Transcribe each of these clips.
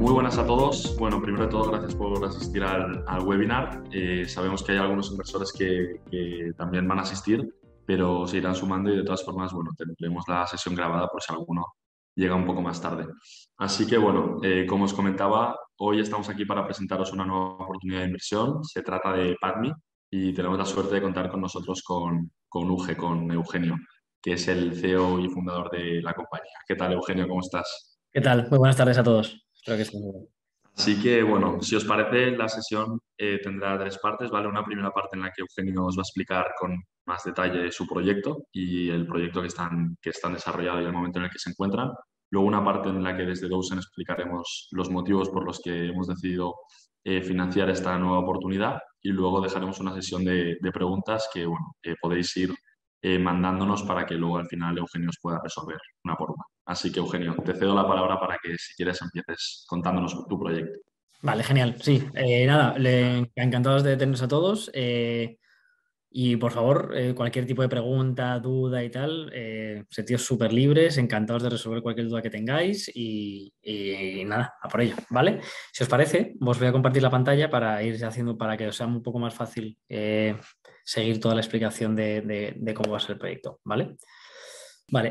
muy buenas a todos. Bueno, primero de todo, gracias por asistir al, webinar. Eh, sabemos que hay algunos inversores que, también van a asistir, pero se irán sumando y de todas formas, bueno, tendremos la sesión grabada por si alguno llega un poco más tarde. Así que, bueno, eh, como os comentaba, hoy estamos aquí para presentaros una nueva oportunidad de inversión. Se trata de PADMI y tenemos la suerte de contar con nosotros con, con con Eugenio, que es el CEO y fundador de la compañía. ¿Qué tal, Eugenio? ¿Cómo estás? ¿Qué tal? Muy buenas tardes a todos. Así que, bueno, si os parece, la sesión eh, tendrá tres partes, ¿vale? Una primera parte en la que Eugenio os va a explicar con más detalle su proyecto y el proyecto que están, que están desarrollado y el momento en el que se encuentran. Luego una parte en la que desde Dawson explicaremos los motivos por los que hemos decidido eh, financiar esta nueva oportunidad y luego dejaremos una sesión de, preguntas que, bueno, podéis ir eh, mandándonos para que luego al final Eugenio os pueda resolver una por una. Así que, Eugenio, te cedo la palabra para que, si quieres, empieces contándonos tu proyecto. Vale, genial. Sí, eh, nada, encantados de tenernos a todos. Eh, y por favor, eh, cualquier tipo de pregunta, duda y tal, sentidos súper libres, encantados de resolver cualquier duda que tengáis y, nada, a por ello, ¿vale? Si os parece, os voy a compartir la pantalla para ir haciendo, para que os sea un poco más fácil seguir toda la explicación de, cómo va a ser el proyecto. Vale,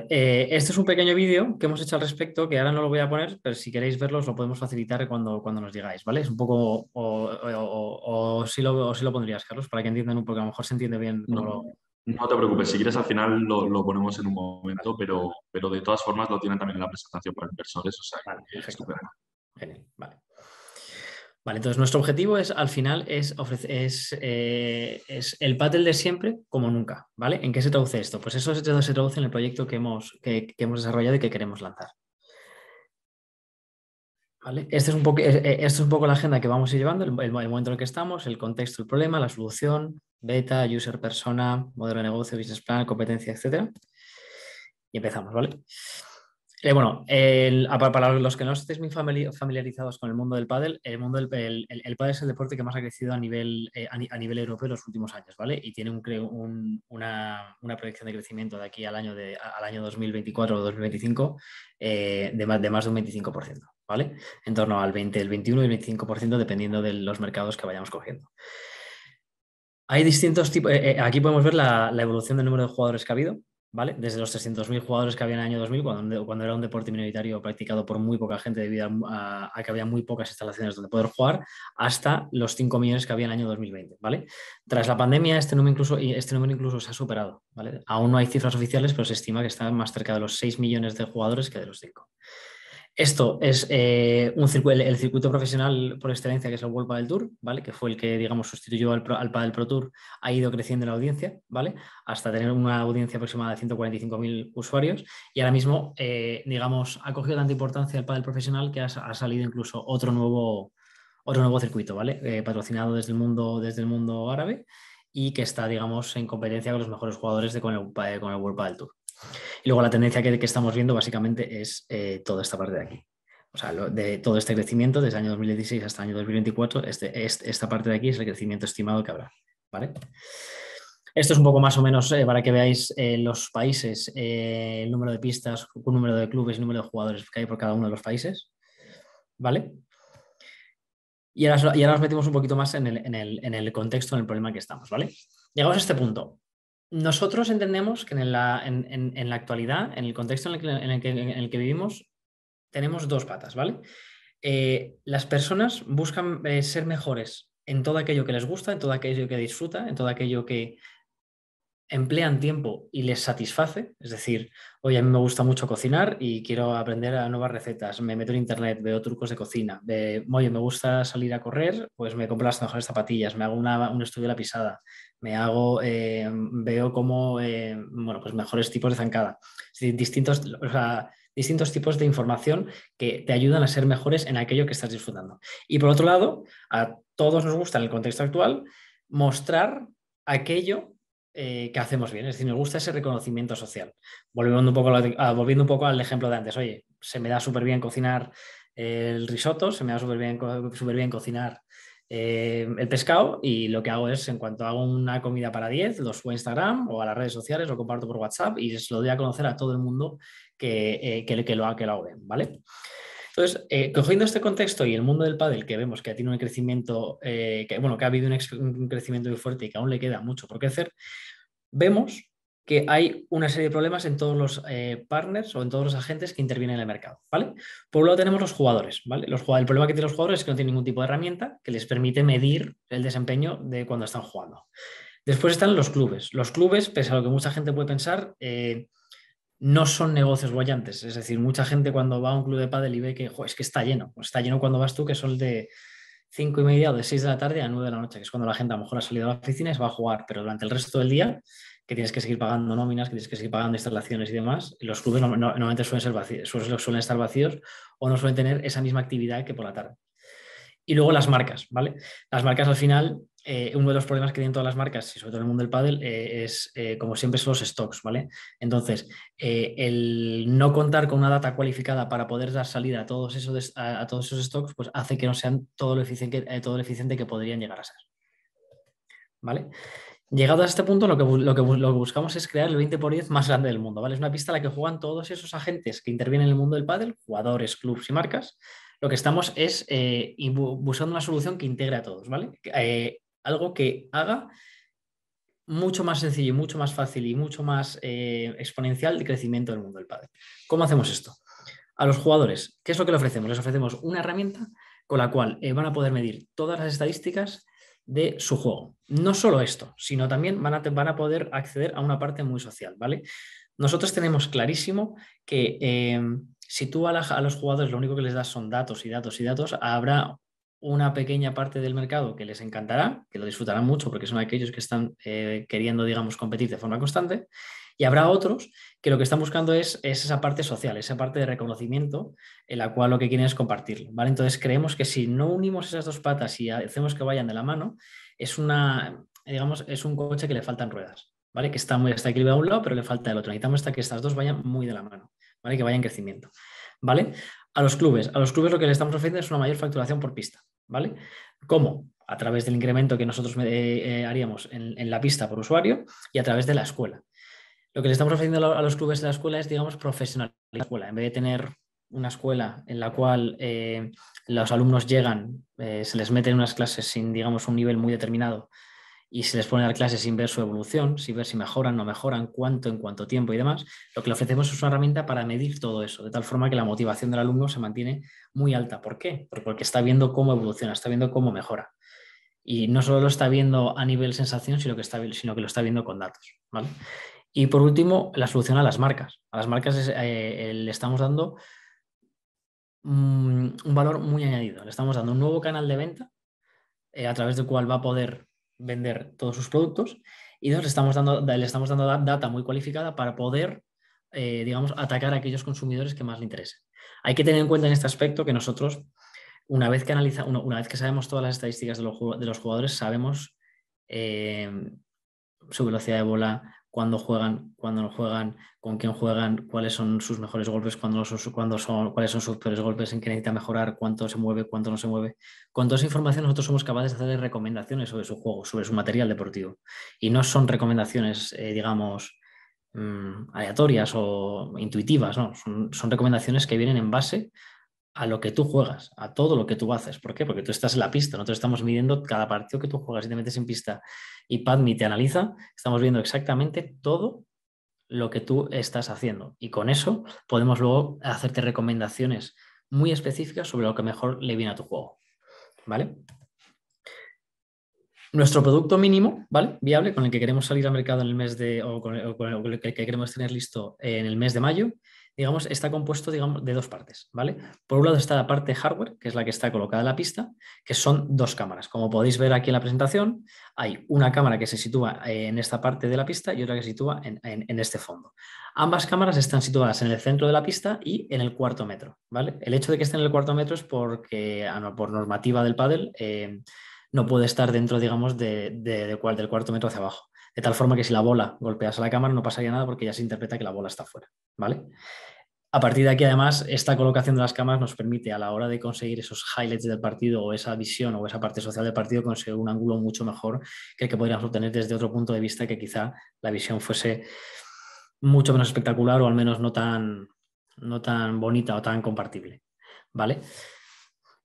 eh, este es un pequeño vídeo que hemos hecho al respecto, que ahora no lo voy a poner, pero si queréis verlo os lo podemos facilitar cuando, cuando nos digáis, ¿vale? Es un poco, o, si lo, lo, pondrías, Carlos, para que entiendan un poco, a lo mejor se entiende bien. No, no te preocupes, si quieres al final lo, ponemos en un momento, pero, pero de todas formas lo tienen también en la presentación para inversores, o sea, vale, es Genial, vale. Vale, entonces nuestro objetivo es al final es, es, eh, es, el paddle de siempre como nunca, ¿vale? ¿En qué se traduce esto? Pues eso se traduce en el proyecto que hemos, que, hemos desarrollado y que queremos lanzar. ¿Vale? Este es un poco, eh, esto es un poco la agenda que vamos a ir llevando, el, el, momento en el que estamos, el contexto, el problema, la solución, beta, user persona, modelo de negocio, business plan, competencia, etc. Y empezamos, ¿vale? Eh, bueno, para los que no estéis muy familiarizados con el mundo del pádel, el mundo del el, pádel es el deporte que más ha crecido a nivel, eh, a, nivel europeo en los últimos años, ¿vale? Y tiene un, una, proyección de crecimiento de aquí al año, de, al año 2024 o 2025 eh, de, más, de más de un 25%, ¿vale? En torno al 20, el 21 y el 25% dependiendo de los mercados que vayamos cogiendo. Hay distintos tipos, aquí podemos ver la, la evolución del número de jugadores que ha habido, ¿vale? Desde los 300.000 jugadores que había en el año 2000, cuando, cuando, era un deporte minoritario practicado por muy poca gente debido a, que había muy pocas instalaciones donde poder jugar, hasta los 5 millones que había en el año 2020, ¿vale? Tras la pandemia, este número incluso, este número incluso se ha superado, ¿vale? Aún no hay cifras oficiales, pero se estima que está más cerca de los 6 millones de jugadores que de los 5. Esto es eh, el, circuito profesional por excelencia, que es el World Padel Tour, ¿vale? Que fue el que, digamos, sustituyó al, al Padel Pro Tour, ha ido creciendo en la audiencia, ¿vale? Hasta tener una audiencia aproximada de 145.000 usuarios. Y ahora mismo, eh, digamos, ha cogido tanta importancia el Padel profesional que ha, salido incluso otro nuevo, otro nuevo circuito, ¿vale? Eh, patrocinado desde el, mundo, desde el mundo árabe y que está, digamos, en competencia con los mejores jugadores de, con, el, con el World Padel Tour. Y luego la tendencia que, estamos viendo básicamente es eh, toda esta parte de aquí. O sea, de todo este crecimiento desde el año 2016 hasta el año 2024, este, esta parte de aquí es el crecimiento estimado que habrá. ¿vale? Esto es un poco más o menos eh, para que veáis eh, los países, el número de pistas, un número de clubes y número de jugadores que hay por cada uno de los países. ¿Vale? Y ahora, nos metimos un poquito más en el, en, el, en el, contexto, en el problema que estamos, ¿vale? Llegamos a este punto nosotros entendemos que en la, en, la, actualidad, en el contexto en el, que, en el, que, vivimos, tenemos dos patas, ¿vale? Eh, las personas buscan eh, ser mejores en todo aquello que les gusta, en todo aquello que disfruta, en todo aquello que emplean tiempo y les satisface. Es decir, oye, a mí me gusta mucho cocinar y quiero aprender a nuevas recetas. Me meto en internet, veo trucos de cocina. oye, me gusta salir a correr, pues me compro las mejores zapatillas, me hago un estudio de la pisada, me hago, eh, veo como, eh, bueno, pues mejores tipos de zancada. distintos, distintos tipos de información que te ayudan a ser mejores en aquello que estás disfrutando. Y por otro lado, a todos nos gusta en el contexto actual mostrar aquello eh, que hacemos bien. Es decir, nos gusta ese reconocimiento social. Volviendo un poco, ah, volviendo un poco al ejemplo de antes, oye, se me da súper bien cocinar el risotto, se me da súper bien, super bien cocinar eh, el pescado y lo que hago es, en cuanto hago una comida para 10, lo subo a Instagram o a las redes sociales, lo comparto por WhatsApp y se lo doy a conocer a todo el mundo que, eh, que, que, lo, que lo hago bien, ¿vale? Entonces, eh, cogiendo este contexto y el mundo del pádel, que vemos que tiene un crecimiento, eh, que, bueno, que ha habido un, crecimiento muy fuerte y que aún le queda mucho por crecer, vemos que hay una serie de problemas en todos los eh, partners o en todos los agentes que intervienen en el mercado, ¿vale? Por un lado tenemos los jugadores, ¿vale? Los, el problema que tienen los jugadores es que no tienen ningún tipo de herramienta que les permite medir el desempeño de cuando están jugando. Después están los clubes. Los clubes, pese a lo que mucha gente puede pensar, no son negocios bollantes. Es decir, mucha gente cuando va a un club de pádel y ve que es que está lleno, pues está lleno cuando vas tú, que son de 5 y media o de 6 de la tarde a 9 de la noche, que es cuando la gente a lo mejor ha salido a la oficina y se va a jugar, pero durante el resto del día, que tienes que seguir pagando nóminas, que tienes que seguir pagando instalaciones y demás, los clubes normalmente suelen, estar vacíos o no suelen tener esa misma actividad que por la tarde. Y luego las marcas, ¿vale? Las marcas al final eh, uno de los problemas que tienen todas las marcas, y sobre todo en el mundo del pádel, eh, es, eh, como siempre, son los stocks, ¿vale? Entonces, el no contar con una data cualificada para poder dar salida a todos esos, a, todos esos stocks, pues hace que no sean todo lo, eficiente, todo lo eficiente que podrían llegar a ser. ¿Vale? Llegado a este punto, lo que, lo que, buscamos es crear el 20 por 10 más grande del mundo, ¿vale? Es una pista en la que juegan todos esos agentes que intervienen en el mundo del pádel, jugadores, clubs y marcas. Lo que estamos es buscando una solución que integre a todos, ¿vale? algo que haga mucho más sencillo y mucho más fácil y mucho más eh, exponencial el crecimiento del mundo del padre. ¿Cómo hacemos esto? A los jugadores, ¿qué es lo que les ofrecemos? Les ofrecemos una herramienta con la cual eh, van a poder medir todas las estadísticas de su juego. No solo esto, sino también van a, van a poder acceder a una parte muy social, ¿vale? Nosotros tenemos clarísimo que eh, si tú a, a, los jugadores lo único que les das son datos y datos y datos, habrá una pequeña parte del mercado que les encantará, que lo disfrutarán mucho porque son aquellos que están eh, queriendo, digamos, competir de forma constante, y habrá otros que lo que están buscando es, esa parte social, esa parte de reconocimiento en la cual lo que quieren es compartirlo. ¿vale? Entonces creemos que si no unimos esas dos patas y hacemos que vayan de la mano, es, una, digamos, es un coche que le faltan ruedas. ¿vale? Que está, muy, está equilibrado a un lado, pero le falta el otro. Necesitamos hasta que estas dos vayan muy de la mano, ¿vale? que vayan en crecimiento. ¿vale? A los clubes, a los clubes lo que le estamos ofreciendo es una mayor facturación por pista. ¿vale? ¿Cómo? A través del incremento que nosotros eh, eh, haríamos en, la pista por usuario y a través de la escuela. Lo que le estamos ofreciendo a los clubes de la escuela es, digamos, profesionalizar la escuela. En vez de tener una escuela en la cual eh, los alumnos llegan, se les mete en unas clases sin, digamos, un nivel muy determinado y se les pone a dar clases sin ver su evolución, sin ver si mejoran, no mejoran, cuánto, en cuánto tiempo y demás, lo que le ofrecemos es una herramienta para medir todo eso, de tal forma que la motivación del alumno se mantiene muy alta. ¿Por qué? Porque está viendo cómo evoluciona, está viendo cómo mejora. Y no solo lo está viendo a nivel sensación, sino que, sino que lo está viendo con datos. Y por último, la solución a las marcas. A las marcas eh, le estamos dando un valor muy añadido. Le estamos dando un nuevo canal de venta eh, a través del cual va a poder vender todos sus productos y dos, le estamos dando, le estamos dando data muy cualificada para poder, eh, digamos, atacar a aquellos consumidores que más le interesen. Hay que tener en cuenta en este aspecto que nosotros, una vez que, analiza, una, vez que sabemos todas las estadísticas de los, de los jugadores, sabemos su velocidad de bola, cuándo juegan, cuándo no juegan, con quién juegan, cuáles son sus mejores golpes, cuándo son, cuáles son sus peores golpes, en qué necesita mejorar, cuánto se mueve, cuánto no se mueve. Con toda esa información nosotros somos capaces de hacerle recomendaciones sobre su juego, sobre su material deportivo. Y no son recomendaciones, eh, digamos, mm, aleatorias o intuitivas, no, son, son recomendaciones que vienen en base a lo que tú juegas, a todo lo que tú haces. ¿Por qué? Porque tú estás en la pista, nosotros estamos midiendo cada partido que tú juegas y te metes en pista y Padme te analiza, estamos viendo exactamente todo lo que tú estás haciendo. Y con eso podemos luego hacerte recomendaciones muy específicas sobre lo que mejor le viene a tu juego. ¿Vale? Nuestro producto mínimo, ¿vale? Viable, con el que queremos salir al mercado en el mes de, o con el que queremos tener listo en el mes de mayo, digamos, está compuesto digamos, de dos partes, ¿vale? Por un lado está la parte hardware, que es la que está colocada en la pista, que son dos cámaras. Como podéis ver aquí en la presentación, hay una cámara que se sitúa en esta parte de la pista y otra que se sitúa en, este fondo. Ambas cámaras están situadas en el centro de la pista y en el cuarto metro, ¿vale? El hecho de que estén en el cuarto metro es porque, ah, por normativa del pádel, eh, no puede estar dentro, digamos, de, del cuarto metro hacia abajo. De tal forma que si la bola golpease a la cámara no pasaría nada porque ya se interpreta que la bola está fuera, ¿vale? A partir de aquí, además, esta colocación de las cámaras nos permite a la hora de conseguir esos highlights del partido o esa visión o esa parte social del partido conseguir un ángulo mucho mejor que el que podríamos obtener desde otro punto de vista que quizá la visión fuese mucho menos espectacular o al menos no tan, no tan bonita o tan compartible. ¿vale?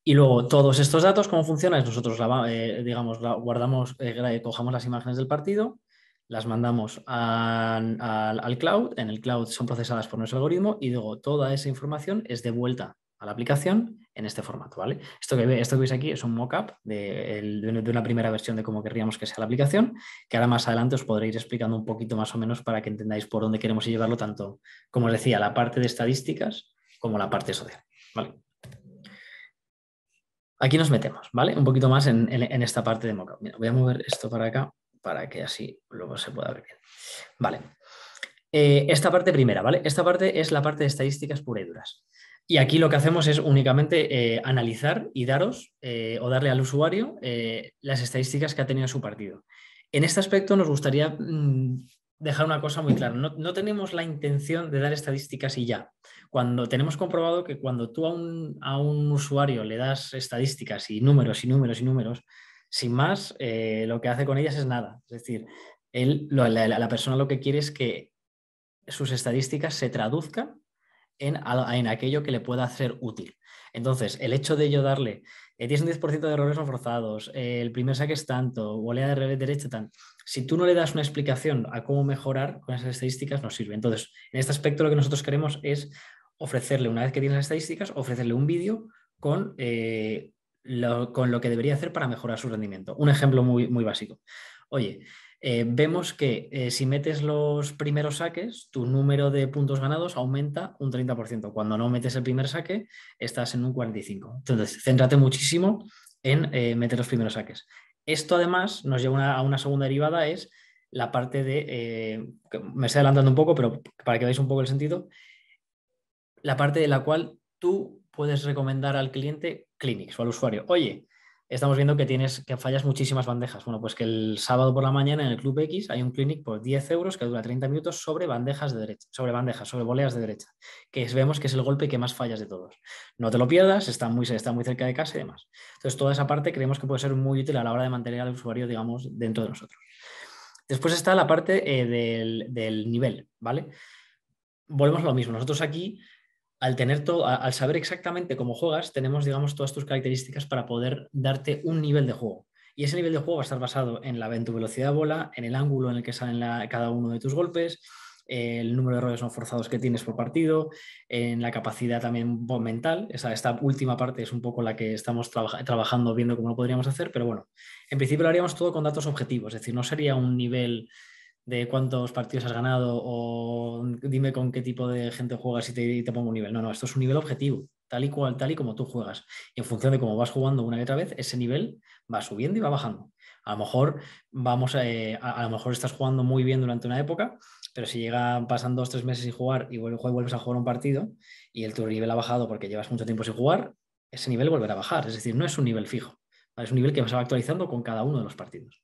Y luego todos estos datos, ¿cómo funciona? Es nosotros, eh, digamos, guardamos, eh, cojamos las imágenes del partido, las mandamos al cloud, en el cloud son procesadas por nuestro algoritmo y luego toda esa información es devuelta a la aplicación en este formato, ¿vale? Esto que, esto que veis aquí es un mockup de, de, una primera versión de cómo querríamos que sea la aplicación, que ahora más adelante os podré ir explicando un poquito más o menos para que entendáis por dónde queremos llevarlo, tanto, como os decía, la parte de estadísticas como la parte social, ¿vale? Aquí nos metemos, ¿vale? Un poquito más en, esta parte de mockup. voy a mover esto para acá para que así luego se pueda ver bien. Vale. Eh, esta parte primera, ¿vale? Esta parte es la parte de estadísticas pura y duras. Y aquí lo que hacemos es únicamente eh, analizar y daros eh, o darle al usuario las estadísticas que ha tenido su partido. En este aspecto nos gustaría mm, dejar una cosa muy clara. No, tenemos la intención de dar estadísticas y ya. Cuando tenemos comprobado que cuando tú a un, usuario le das estadísticas y números y números y números, sin más, eh, lo que hace con ellas es nada. Es decir, él, la, persona lo que quiere es que sus estadísticas se traduzcan en, aquello que le pueda hacer útil. Entonces, el hecho de yo darle, eh, tienes un 10% de errores no forzados, eh, el primer saque es tanto, volea de revés derecha, tanto. Si tú no le das una explicación a cómo mejorar con esas estadísticas, no sirve. Entonces, en este aspecto lo que nosotros queremos es ofrecerle, una vez que tiene las estadísticas, ofrecerle un vídeo con, lo, con lo que debería hacer para mejorar su rendimiento. Un ejemplo muy, muy básico. Oye, eh, vemos que eh, si metes los primeros saques, tu número de puntos ganados aumenta un 30%. Cuando no metes el primer saque, estás en un 45%. Entonces, céntrate muchísimo en eh, meter los primeros saques. Esto además nos lleva a una segunda derivada, es la parte de, me estoy adelantando un poco, pero para que veáis un poco el sentido, la parte de la cual tú puedes recomendar al cliente clinics o al usuario, oye, estamos viendo que tienes que fallas muchísimas bandejas. Bueno, pues que el sábado por la mañana en el Club X hay un clinic por 10 euros que dura 30 minutos sobre bandejas de derecha, sobre bandejas, sobre voleas de derecha, que vemos que es el golpe que más fallas de todos. No te lo pierdas, está muy, está muy cerca de casa y demás. Entonces, toda esa parte creemos que puede ser muy útil a la hora de mantener al usuario, digamos, dentro de nosotros. Después está la parte eh, del, del nivel, ¿vale? Volvemos a lo mismo. Nosotros aquí al tener todo, al saber exactamente cómo juegas, tenemos, digamos, todas tus características para poder darte un nivel de juego. Y ese nivel de juego va a estar basado en, la, en tu velocidad de bola, en el ángulo en el que salen cada uno de tus golpes, el número de errores no forzados que tienes por partido, en la capacidad también mental. Esa, esta última parte es un poco la que estamos trabajando, viendo cómo lo podríamos hacer, pero bueno, en principio lo haríamos todo con datos objetivos, es decir, no sería un nivel de cuántos partidos has ganado o dime con qué tipo de gente juegas y te, pongo un nivel. No, no, esto es un nivel objetivo, tal y cual, tal y como tú juegas. Y en función de cómo vas jugando una y otra vez, ese nivel va subiendo y va bajando. A lo mejor vamos eh, a, lo mejor estás jugando muy bien durante una época, pero si llegan pasan dos, tres meses sin jugar y vuelves a jugar un partido y el tu nivel ha bajado porque llevas mucho tiempo sin jugar, ese nivel volverá a bajar. Es decir, no es un nivel fijo, es un nivel que se va actualizando con cada uno de los partidos.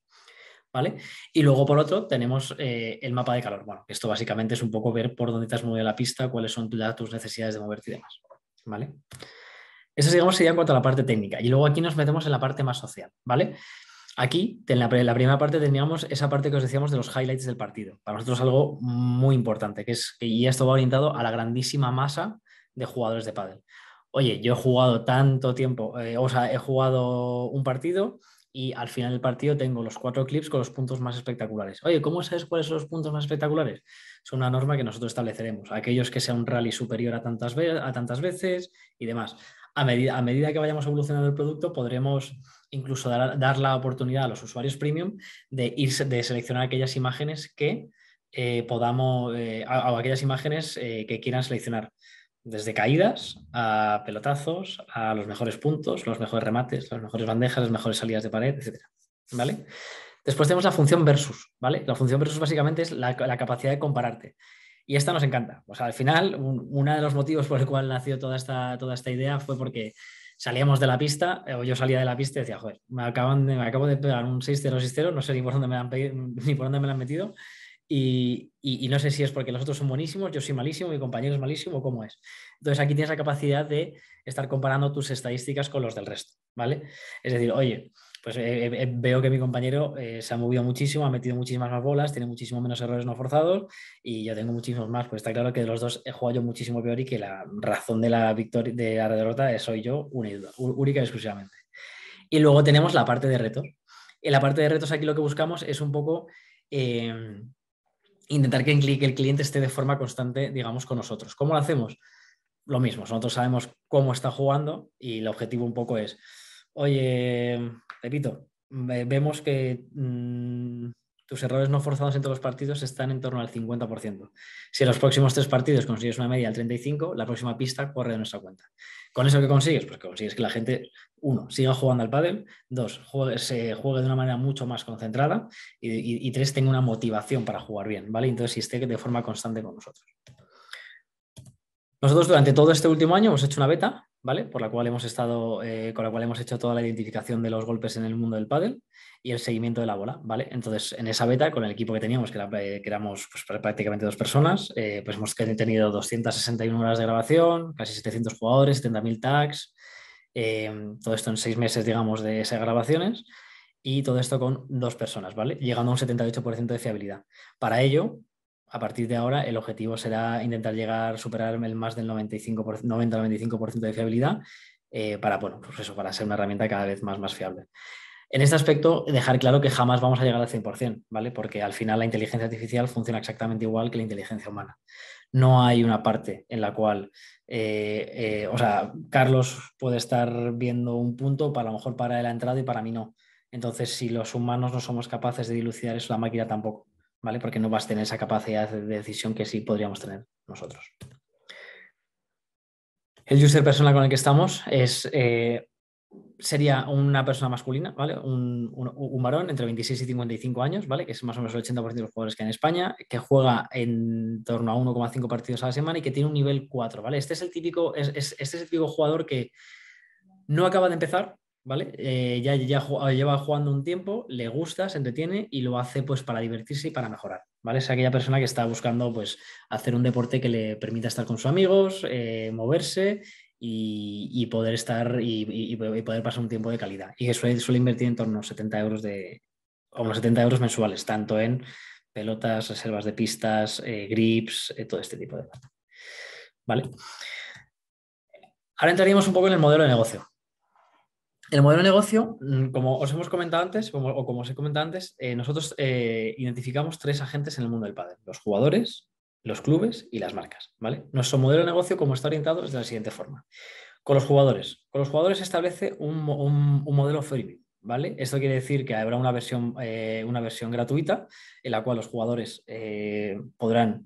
¿Vale? Y luego, por otro, tenemos eh, el mapa de calor. Bueno, esto básicamente es un poco ver por dónde te has movido la pista, cuáles son tus necesidades de moverte y demás, ¿vale? Eso, digamos, sería en cuanto a la parte técnica. Y luego aquí nos metemos en la parte más social, ¿vale? Aquí, en la, primera parte, teníamos esa parte que os decíamos de los highlights del partido. Para nosotros algo muy importante, que es, y esto va orientado a la grandísima masa de jugadores de pádel. Oye, yo he jugado tanto tiempo, eh, o sea, he jugado un partido y al final del partido tengo los cuatro clips con los puntos más espectaculares. Oye, ¿cómo sabes cuáles son los puntos más espectaculares? Es una norma que nosotros estableceremos. Aquellos que sea un rally superior a tantas, a veces y demás. A medida, a que vayamos evolucionando el producto, podremos incluso dar, la oportunidad a los usuarios premium de, ir, de seleccionar aquellas imágenes que eh, podamos, eh, o aquellas imágenes eh, que quieran seleccionar desde caídas a pelotazos, a los mejores puntos, los mejores remates, las mejores bandejas, las mejores salidas de pared, etc. ¿Vale? Después tenemos la función versus, ¿vale? La función versus básicamente es la, capacidad de compararte. Y esta nos encanta. O sea, al final, uno de los motivos por el cual nació toda esta, toda esta idea fue porque salíamos de la pista, o yo salía de la pista y decía, joder, me, acaban me acabo de pegar un 6-0, 6-0, no sé ni por dónde me han, ni por dónde me lo han metido, y, no sé si es porque los otros son buenísimos, yo soy malísimo, mi compañero es malísimo, ¿cómo es? Entonces aquí tienes la capacidad de estar comparando tus estadísticas con los del resto, ¿vale? Es decir, oye, pues veo que mi compañero se ha movido muchísimo, ha metido muchísimas más bolas, tiene muchísimo menos errores no forzados y yo tengo muchísimos más. Pues está claro que de los dos he jugado yo muchísimo peor y que la razón de la victoria, de la derrota soy yo única y exclusivamente. Y luego tenemos la parte de retos. En la parte de retos aquí lo que buscamos es un poco em, intentar que el cliente esté de forma constante, digamos, con nosotros. ¿Cómo lo hacemos? Lo mismo, nosotros sabemos cómo está jugando y el objetivo un poco es, oye, repito, vemos que mm, tus errores no forzados entre los partidos están en torno al 50%. Si en los próximos tres partidos consigues una media del 35%, la próxima pista corre de nuestra cuenta. ¿Con eso qué consigues? Pues que consigues que la gente, uno, siga jugando al pádel, dos, se juegue de una manera mucho más concentrada y, y, tres, tenga una motivación para jugar bien, ¿vale? Entonces, si esté de forma constante con nosotros. Nosotros durante todo este último año hemos hecho una beta, ¿vale? Por la cual hemos estado, eh, con la cual hemos hecho toda la identificación de los golpes en el mundo del pádel y el seguimiento de la bola, ¿vale? Entonces, en esa beta, con el equipo que teníamos, que, eh, éramos pues, prácticamente dos personas, eh, pues hemos tenido 261 horas de grabación, casi 700 jugadores, 70.000 tags, todo esto en seis meses, digamos, de grabaciones y todo esto con dos personas, ¿vale? Llegando a un 78% de fiabilidad. Para ello, a partir de ahora el objetivo será intentar llegar superar el más del 90-95% de fiabilidad eh, para, bueno, pues eso, para ser una herramienta cada vez más, más fiable. En este aspecto, dejar claro que jamás vamos a llegar al 100%, ¿vale? Porque al final la inteligencia artificial funciona exactamente igual que la inteligencia humana. No hay una parte en la cual, eh, eh, o sea, Carlos puede estar viendo un punto, para lo mejor para la entrada y para mí no. Entonces, si los humanos no somos capaces de dilucidar eso, la máquina tampoco. ¿Vale? Porque no vas a tener esa capacidad de decisión que sí podríamos tener nosotros. El user persona con el que estamos es, eh, sería una persona masculina, ¿vale? Un, varón entre 26 y 55 años, ¿vale? Que es más o menos el 80% de los jugadores que hay en España, que juega en torno a 1,5 partidos a la semana y que tiene un nivel 4, ¿vale? Este es el típico, este es el típico jugador que no acaba de empezar, ¿vale? Eh, ya, ya, lleva jugando un tiempo, le gusta, se entretiene y lo hace pues para divertirse y para mejorar, ¿vale? Es aquella persona que está buscando pues hacer un deporte que le permita estar con sus amigos, eh, moverse y, poder estar y, poder pasar un tiempo de calidad. Y que suele, invertir en torno a 70 euros de, o unos 70 euros mensuales, tanto en pelotas, reservas de pistas, eh, grips, todo este tipo de cosas. ¿Vale? Ahora entraríamos un poco en el modelo de negocio. El modelo de negocio, mm, como os hemos comentado antes, o como os he comentado antes, eh, nosotros eh, identificamos tres agentes en el mundo del pádel, los jugadores, los clubes y las marcas. ¿vale? Nuestro modelo de negocio, como está orientado, es de la siguiente forma. Con los jugadores. Con los jugadores se establece un, modelo freebie. ¿vale? Esto quiere decir que habrá una versión, eh, una versión gratuita en la cual los jugadores podrán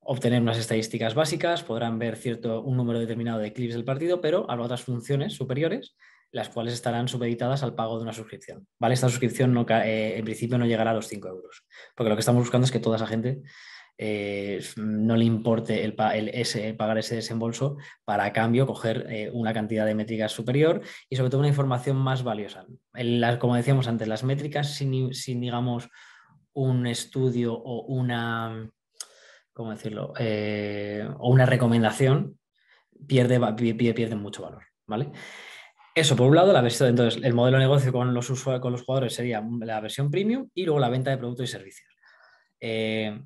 obtener unas estadísticas básicas, podrán ver cierto, un número determinado de clips del partido, pero habrá otras funciones superiores las cuales estarán supeditadas al pago de una suscripción. ¿vale? Esta suscripción no, eh, en principio no llegará a los 5 euros, porque lo que estamos buscando es que toda esa gente eh, no le importe el, pagar ese desembolso para a cambio coger eh, una cantidad de métricas superior y sobre todo una información más valiosa. como decíamos antes, las métricas sin, digamos, un estudio o una, ¿cómo decirlo? o una recomendación pierde, pierde mucho valor. ¿vale? Eso, por un lado, la versión, entonces, el modelo de negocio con los, con los jugadores sería la versión premium y luego la venta de productos y servicios. Eh,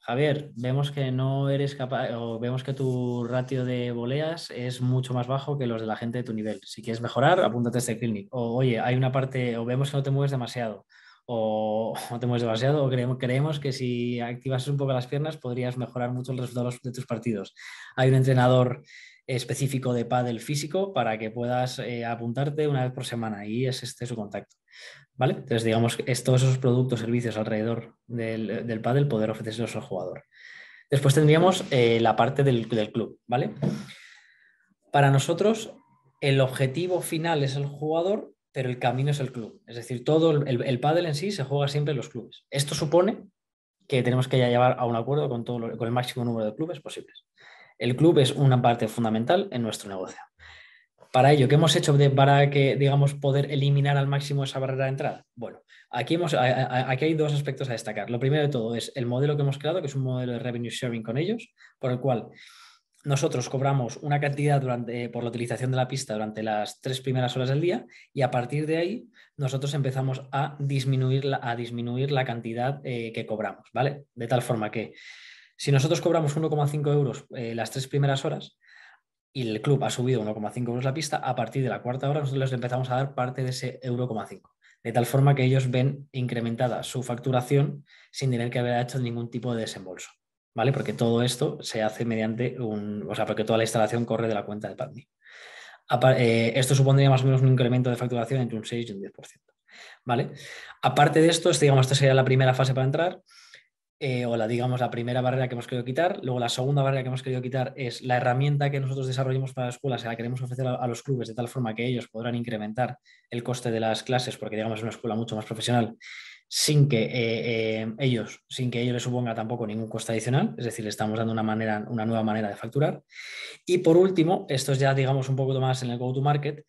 Javier, vemos que no eres capaz, o vemos que tu ratio de voleas es mucho más bajo que los de la gente de tu nivel. Si quieres mejorar, apúntate a este clinic. O oye, hay una parte, o vemos que no te mueves demasiado, o no te mueves demasiado, o creemos, creemos que si activas un poco las piernas podrías mejorar mucho el resultado de tus partidos. Hay un entrenador específico de pádel físico para que puedas eh, apuntarte una vez por semana y es este su contacto. ¿Vale? Entonces, digamos, es todos esos productos, servicios alrededor del, del pádel poder ofrecerlos al jugador. Después tendríamos eh, la parte del, club, ¿vale? Para nosotros, el objetivo final es el jugador, pero el camino es el club. Es decir, todo el, el pádel en sí se juega siempre en los clubes. Esto supone que tenemos que ya llevar a un acuerdo con, todo con el máximo número de clubes posibles. El club es una parte fundamental en nuestro negocio. Para ello, ¿qué hemos hecho para que, digamos, poder eliminar al máximo esa barrera de entrada? Bueno, aquí, hemos, aquí hay dos aspectos a destacar. Lo primero de todo es el modelo que hemos creado, que es un modelo de revenue sharing con ellos, por el cual nosotros cobramos una cantidad durante, por la utilización de la pista durante las tres primeras horas del día y a partir de ahí nosotros empezamos a disminuir la, a disminuir la cantidad eh, que cobramos, ¿vale? De tal forma que si nosotros cobramos 1,5 euros eh, las tres primeras horas y el club ha subido 1,5 euros la pista, a partir de la cuarta hora nosotros les empezamos a dar parte de ese euro, de tal forma que ellos ven incrementada su facturación sin tener que haber hecho ningún tipo de desembolso. ¿vale? Porque todo esto se hace mediante un, o sea, porque toda la instalación corre de la cuenta de Padme. Eh, esto supondría más o menos un incremento de facturación entre un 6 y un 10%. ¿vale? Aparte de esto, digamos, esta sería la primera fase para entrar, eh, o la, digamos, la primera barrera que hemos querido quitar. Luego, la segunda barrera que hemos querido quitar es la herramienta que nosotros desarrollamos para la escuela, se la queremos ofrecer a, los clubes de tal forma que ellos podrán incrementar el coste de las clases, porque, digamos, es una escuela mucho más profesional sin que eh, eh, ellos, sin que ello les suponga tampoco ningún coste adicional, es decir, le estamos dando una, manera, una nueva manera de facturar. Y por último, esto es ya digamos un poco más en el go-to-market,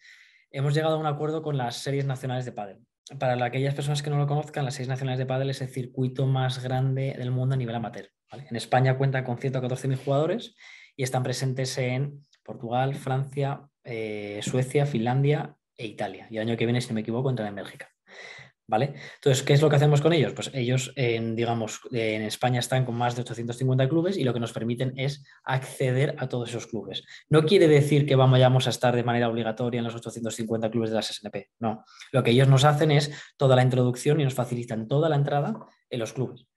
hemos llegado a un acuerdo con las series nacionales de pádel. Para aquellas personas que no lo conozcan, las series nacionales de pádel es el circuito más grande del mundo a nivel amateur. En España cuentan con 114.000 jugadores y están presentes en Portugal, Francia, eh, Suecia, Finlandia e Italia. Y el año que viene, si no me equivoco, entran en Bélgica. ¿Vale? Entonces, ¿qué es lo que hacemos con ellos? Pues ellos, digamos, en España están con más de 850 clubes y lo que nos permiten es acceder a todos esos clubes. No quiere decir que vayamos a estar de manera obligatoria en los 850 clubes de las SNP, no. Lo que ellos nos hacen es toda la introducción y nos facilitan toda la entrada en los clubes.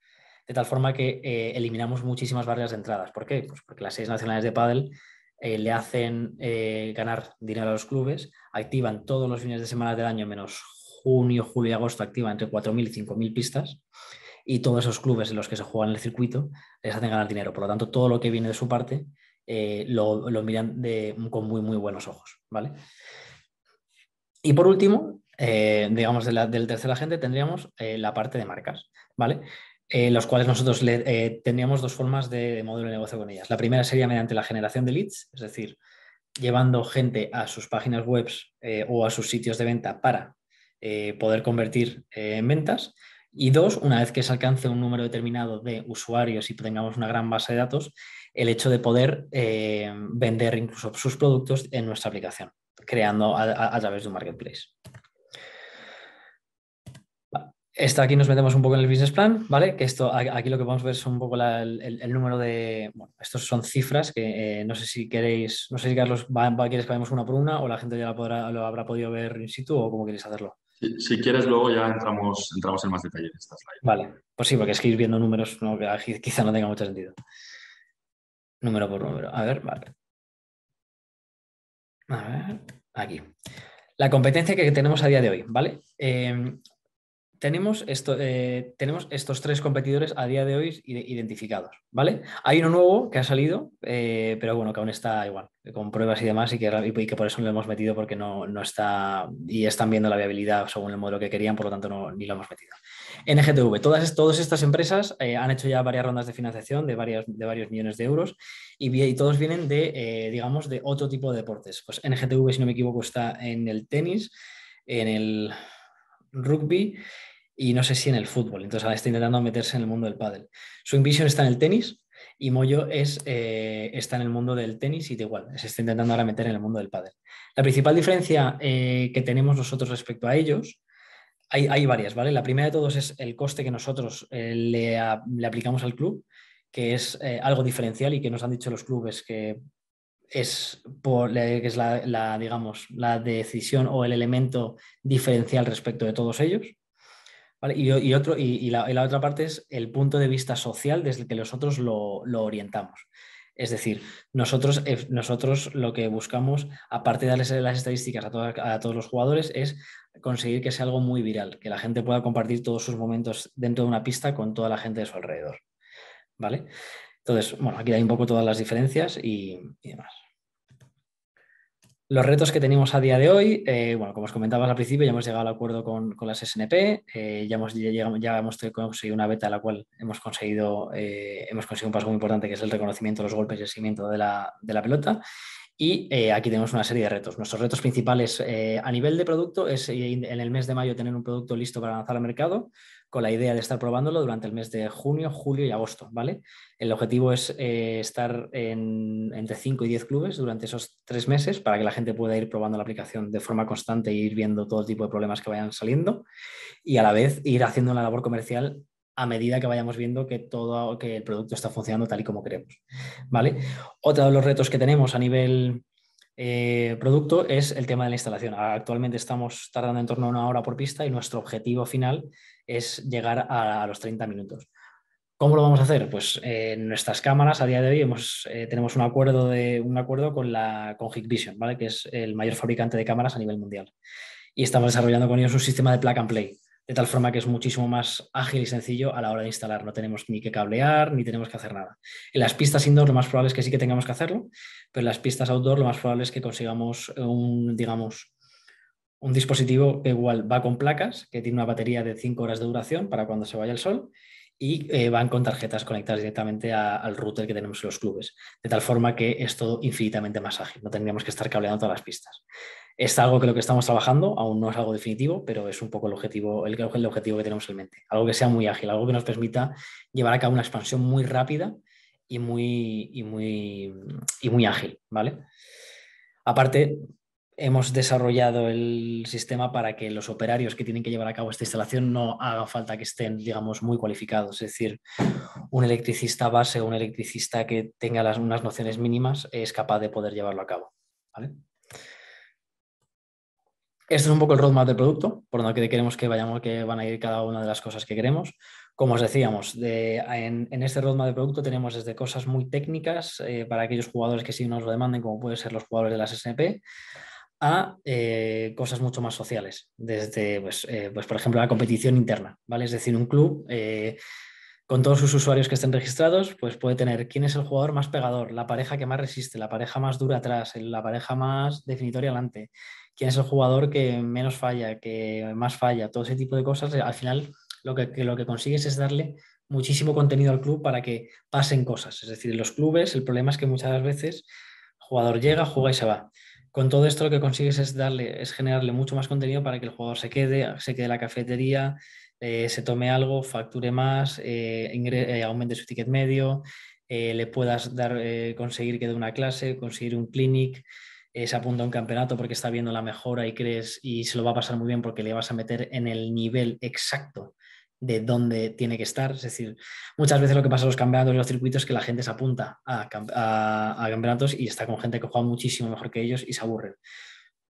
De tal forma que eh, eliminamos muchísimas barreras de entradas. ¿Por qué? Pues porque las seis nacionales de pádel eh, le hacen eh, ganar dinero a los clubes, activan todos los fines de semana del año menos junio, julio y agosto activa entre 4.000 y 5.000 pistas y todos esos clubes en los que se juegan el circuito les hacen ganar dinero. Por lo tanto, todo lo que viene de su parte eh, lo, miran con muy, muy buenos ojos. ¿vale? Y por último, eh, digamos, del tercer agente tendríamos eh, la parte de marcas, ¿vale? los cuales nosotros tendríamos dos formas de, modelo de negocio con ellas. La primera sería mediante la generación de leads, es decir, llevando gente a sus páginas web o a sus sitios de venta para eh, poder convertir eh, en ventas. Y dos, una vez que se alcance un número determinado de usuarios y tengamos una gran base de datos, el hecho de poder eh, vender incluso sus productos en nuestra aplicación, creando a, través de un marketplace. Esta aquí nos metemos un poco en el business plan, ¿vale? Que esto aquí lo que vamos a ver es un poco el, número de. Bueno, estos son cifras que no sé si queréis, no sé si Carlos va, va, quieres que vayamos una por una o la gente ya lo habrá podido ver in situ o cómo queréis hacerlo. Si, quieres, luego ya entramos, entramos en más detalle en esta slide. Vale, pues sí, porque es que ir viendo números no, quizá no tenga mucho sentido. Número por número. A ver, vale. A ver, aquí. La competencia que tenemos a día de hoy, ¿vale? Eh, tenemos, esto, eh, tenemos estos tres competidores a día de hoy identificados, ¿vale? Hay uno nuevo que ha salido, eh, pero bueno, que aún está igual, con pruebas y demás, y que, y que por eso lo hemos metido porque no, no, está, y están viendo la viabilidad según el modelo que querían, por lo tanto no, ni lo hemos metido. NGTV, todas, todas estas empresas eh, han hecho ya varias rondas de financiación de, varias, de varios millones de euros y, y todos vienen de, digamos, de otro tipo de deportes. Pues NGTV, si no me equivoco, está en el tenis, en el rugby y no sé si en el fútbol. Entonces ahora está intentando meterse en el mundo del pádel. Swing Vision está en el tenis y Moyo es, eh, está en el mundo del tenis y de igual, se está intentando ahora meter en el mundo del pádel. La principal diferencia eh, que tenemos nosotros respecto a ellos, hay, varias, ¿vale? La primera de todos es el coste que nosotros eh, le, aplicamos al club, que es algo diferencial y que nos han dicho los clubes que es, por, que es la, digamos, la decisión o el elemento diferencial respecto de todos ellos. Y, otro, y, la, otra parte es el punto de vista social desde el que nosotros lo, orientamos. Es decir, nosotros, eh, nosotros lo que buscamos, aparte de darles las estadísticas a, a, todos los jugadores, es conseguir que sea algo muy viral, que la gente pueda compartir todos sus momentos dentro de una pista con toda la gente de su alrededor. ¿Vale? Entonces, bueno, aquí hay un poco todas las diferencias y demás. Los retos que tenemos a día de hoy, eh, bueno, como os comentaba al principio, ya hemos llegado al acuerdo con, las SNP, eh, ya, hemos, ya, hemos conseguido una beta en la cual hemos conseguido, eh, hemos conseguido un paso muy importante que es el reconocimiento de los golpes y el seguimiento de la, pelota. Y aquí tenemos una serie de retos. Nuestros retos principales a nivel de producto es en el mes de mayo tener un producto listo para lanzar al mercado con la idea de estar probándolo durante el mes de junio, julio y agosto, ¿vale? El objetivo es eh, estar en, entre 5 y 10 clubes durante esos tres meses para que la gente pueda ir probando la aplicación de forma constante e ir viendo todo tipo de problemas que vayan saliendo y a la vez ir haciendo la labor comercial a medida que vayamos viendo que todo que el producto está funcionando tal y como queremos, ¿vale? Otro de los retos que tenemos a nivel eh, producto es el tema de la instalación. Actualmente estamos tardando en torno a una hora por pista y nuestro objetivo final es llegar a, los 30 minutos. ¿Cómo lo vamos a hacer? Pues eh, en nuestras cámaras a día de hoy eh, tenemos un acuerdo, de, un acuerdo con, la, con Hikvision, ¿vale? que es el mayor fabricante de cámaras a nivel mundial. Y estamos desarrollando con ellos un sistema de plug and play, de tal forma que es muchísimo más ágil y sencillo a la hora de instalar. No tenemos ni que cablear, ni tenemos que hacer nada. En las pistas indoor lo más probable es que sí que tengamos que hacerlo, pero en las pistas outdoor lo más probable es que consigamos un, digamos, un dispositivo que igual va con placas, que tiene una batería de 5 horas de duración para cuando se vaya el sol y eh, van con tarjetas conectadas directamente al router que tenemos en los clubes, de tal forma que es todo infinitamente más ágil, no tendríamos que estar cableando todas las pistas. Es algo que lo que estamos trabajando, aún no es algo definitivo, pero es un poco el objetivo, el, el objetivo que tenemos en mente, algo que sea muy ágil, algo que nos permita llevar a cabo una expansión muy rápida y muy, y muy, y muy ágil, ¿vale? Aparte, hemos desarrollado el sistema para que los operarios que tienen que llevar a cabo esta instalación no haga falta que estén, digamos, muy cualificados. Es decir, un electricista base o un electricista que tenga las, unas nociones mínimas es capaz de poder llevarlo a cabo. ¿vale? Este es un poco el roadmap del producto, por donde queremos que vayamos, que van a ir cada una de las cosas que queremos. Como os decíamos, en, este roadmap de producto tenemos desde cosas muy técnicas eh, para aquellos jugadores que sí nos lo demanden, como pueden ser los jugadores de las SNP, a eh, cosas mucho más sociales, desde, pues, eh, pues, por ejemplo, la competición interna, ¿vale? Es decir, un club con todos sus usuarios que estén registrados, pues puede tener quién es el jugador más pegador, la pareja que más resiste, la pareja más dura atrás, la pareja más definitoria adelante, quién es el jugador que menos falla, que más falla, todo ese tipo de cosas. Al final, lo que, lo que consigues es darle muchísimo contenido al club para que pasen cosas. Es decir, en los clubes el problema es que muchas veces el jugador llega, juega y se va con todo esto lo que consigues es darle, es generarle mucho más contenido para que el jugador se quede, se quede en la cafetería, eh, se tome algo, facture más, eh, eh, aumente su ticket medio, le puedas dar, conseguir que dé una clase, conseguir un clinic, se apunta a un campeonato porque está viendo la mejora y crees y se lo va a pasar muy bien porque le vas a meter en el nivel exacto de dónde tiene que estar. Es decir, muchas veces lo que pasa en los campeonatos y los circuitos es que la gente se apunta a, campeonatos y está con gente que juega muchísimo mejor que ellos y se aburren.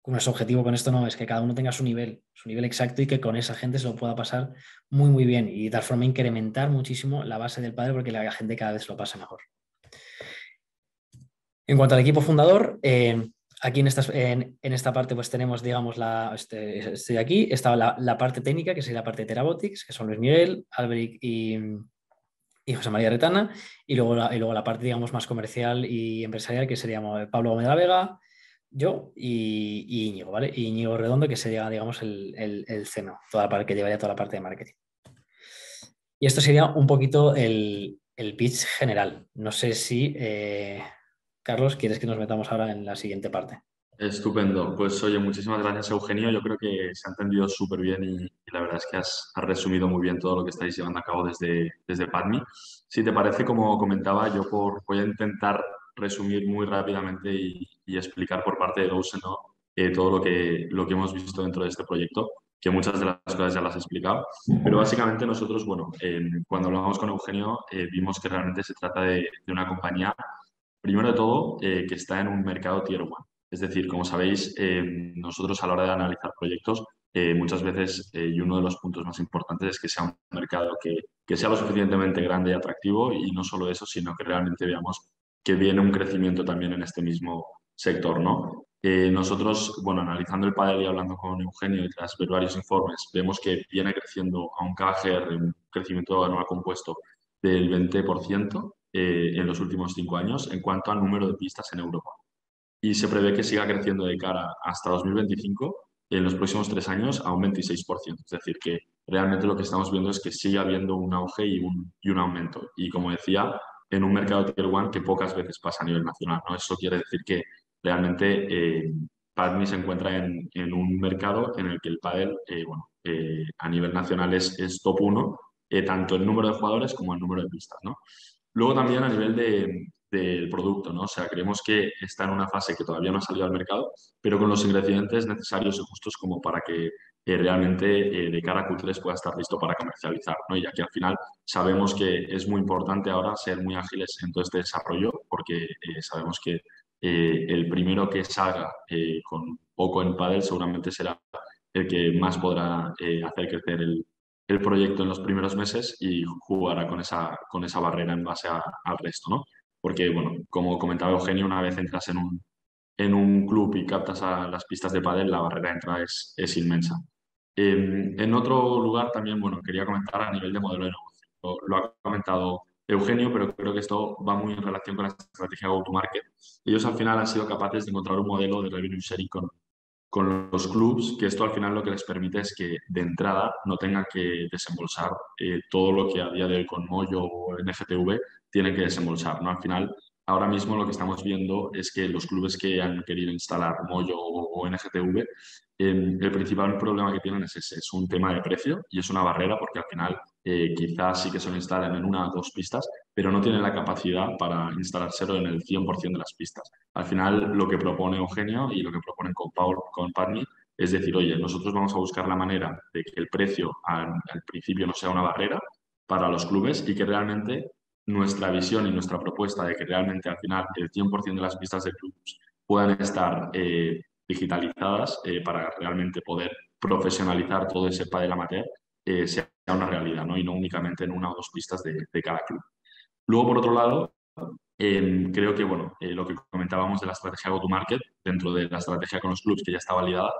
Nuestro objetivo con esto no es que cada uno tenga su nivel, su nivel exacto y que con esa gente se lo pueda pasar muy, muy bien y de tal forma incrementar muchísimo la base del padre porque la gente cada vez lo pasa mejor. En cuanto al equipo fundador, eh, aquí en en, esta, parte pues tenemos, digamos, la, este, estoy aquí, está la, parte técnica, que sería la parte de Terabotics, que son Luis Miguel, Alberic y, José María Retana, y luego, la, parte, digamos, más comercial y empresarial, que seríamos Pablo Gómez de la Vega, yo y, Íñigo, ¿vale? Y Íñigo Redondo, que sería, digamos, el, parte, que llevaría toda la parte de marketing. Y esto sería un poquito el, pitch general. No sé si... Eh, Carlos, ¿quieres que nos metamos ahora en la siguiente parte? Estupendo. Pues oye, muchísimas gracias Eugenio. Yo creo que se ha entendido súper bien y, la verdad es que has, resumido muy bien todo lo que estáis llevando a cabo desde, desde PADMI. Si te parece, como comentaba, yo por, voy a intentar resumir muy rápidamente y, explicar por parte de Dose eh, todo lo que, lo que hemos visto dentro de este proyecto, que muchas de las cosas ya las he explicado. Pero básicamente nosotros, bueno, cuando hablamos con Eugenio, eh, vimos que realmente se trata de, de una compañía Primero de todo, eh, que está en un mercado tier one. Es decir, como sabéis, eh, nosotros a la hora de analizar proyectos, eh, muchas veces, y uno de los puntos más importantes es que sea un mercado que, sea lo suficientemente grande y atractivo, y no solo eso, sino que realmente veamos que viene un crecimiento también en este mismo sector, ¿no? nosotros, bueno, analizando el padre y hablando con Eugenio y tras ver varios informes, vemos que viene creciendo a un KGR, un crecimiento anual compuesto del 20%, eh, en los últimos cinco años en cuanto al número de pistas en Europa. Y se prevé que siga creciendo de cara hasta 2025, en los próximos tres años, a un 26%. Es decir, que realmente lo que estamos viendo es que sigue habiendo un auge y un, y un aumento. Y como decía, en un mercado Tier 1 que pocas veces pasa a nivel nacional. ¿no? Eso quiere decir que realmente eh, Padmi se encuentra en, un mercado en el que el pádel, bueno, a nivel nacional es, es top 1, tanto el número de jugadores como el número de pistas, ¿no? Luego también a nivel de, del producto, ¿no? O sea, creemos que está en una fase que todavía no ha salido al mercado, pero con los ingredientes necesarios y justos como para que eh, realmente eh, de cara a Q3 pueda estar listo para comercializar, ¿no? Y aquí al final sabemos que es muy importante ahora ser muy ágiles en todo este desarrollo porque eh, sabemos que el primero que salga con poco en paddle seguramente será el que más podrá hacer crecer el, el proyecto en los primeros meses y jugará con esa, con esa barrera en base al resto, ¿no? Porque, bueno, como comentaba Eugenio, una vez entras en un, en un club y captas a las pistas de pádel, la barrera de entrada es, es inmensa. en otro lugar también, bueno, quería comentar a nivel de modelo de negocio. Lo, ha comentado Eugenio, pero creo que esto va muy en relación con la estrategia go-to-market. Ellos al final han sido capaces de encontrar un modelo de revenue sharing con, con los clubs, que esto al final lo que les permite es que de entrada no tengan que desembolsar eh, todo lo que a día de hoy con Moyo o NGTV tienen que desembolsar. ¿no? Al final, ahora mismo lo que estamos viendo es que los clubes que han querido instalar Moyo o, NGTV, em, el principal problema que tienen es ese, es un tema de precio y es una barrera porque al final eh, quizás sí que se lo instalen en una o dos pistas, pero no tienen la capacidad para instalárselo en el 100% de las pistas. Al final, lo que propone Eugenio y lo que proponen con, Paul, con Padme es decir, oye, nosotros vamos a buscar la manera de que el precio al, principio no sea una barrera para los clubes y que realmente nuestra visión y nuestra propuesta de que realmente al final el 100% de las pistas de clubes puedan estar eh, digitalizadas eh, para realmente poder profesionalizar todo ese padel amateur eh, sea una realidad ¿no? y no únicamente en una o dos pistas de, de cada club. Luego, por otro lado, em, creo que bueno, eh, lo que comentábamos de la estrategia go-to-market dentro de la estrategia con los clubs que ya está validada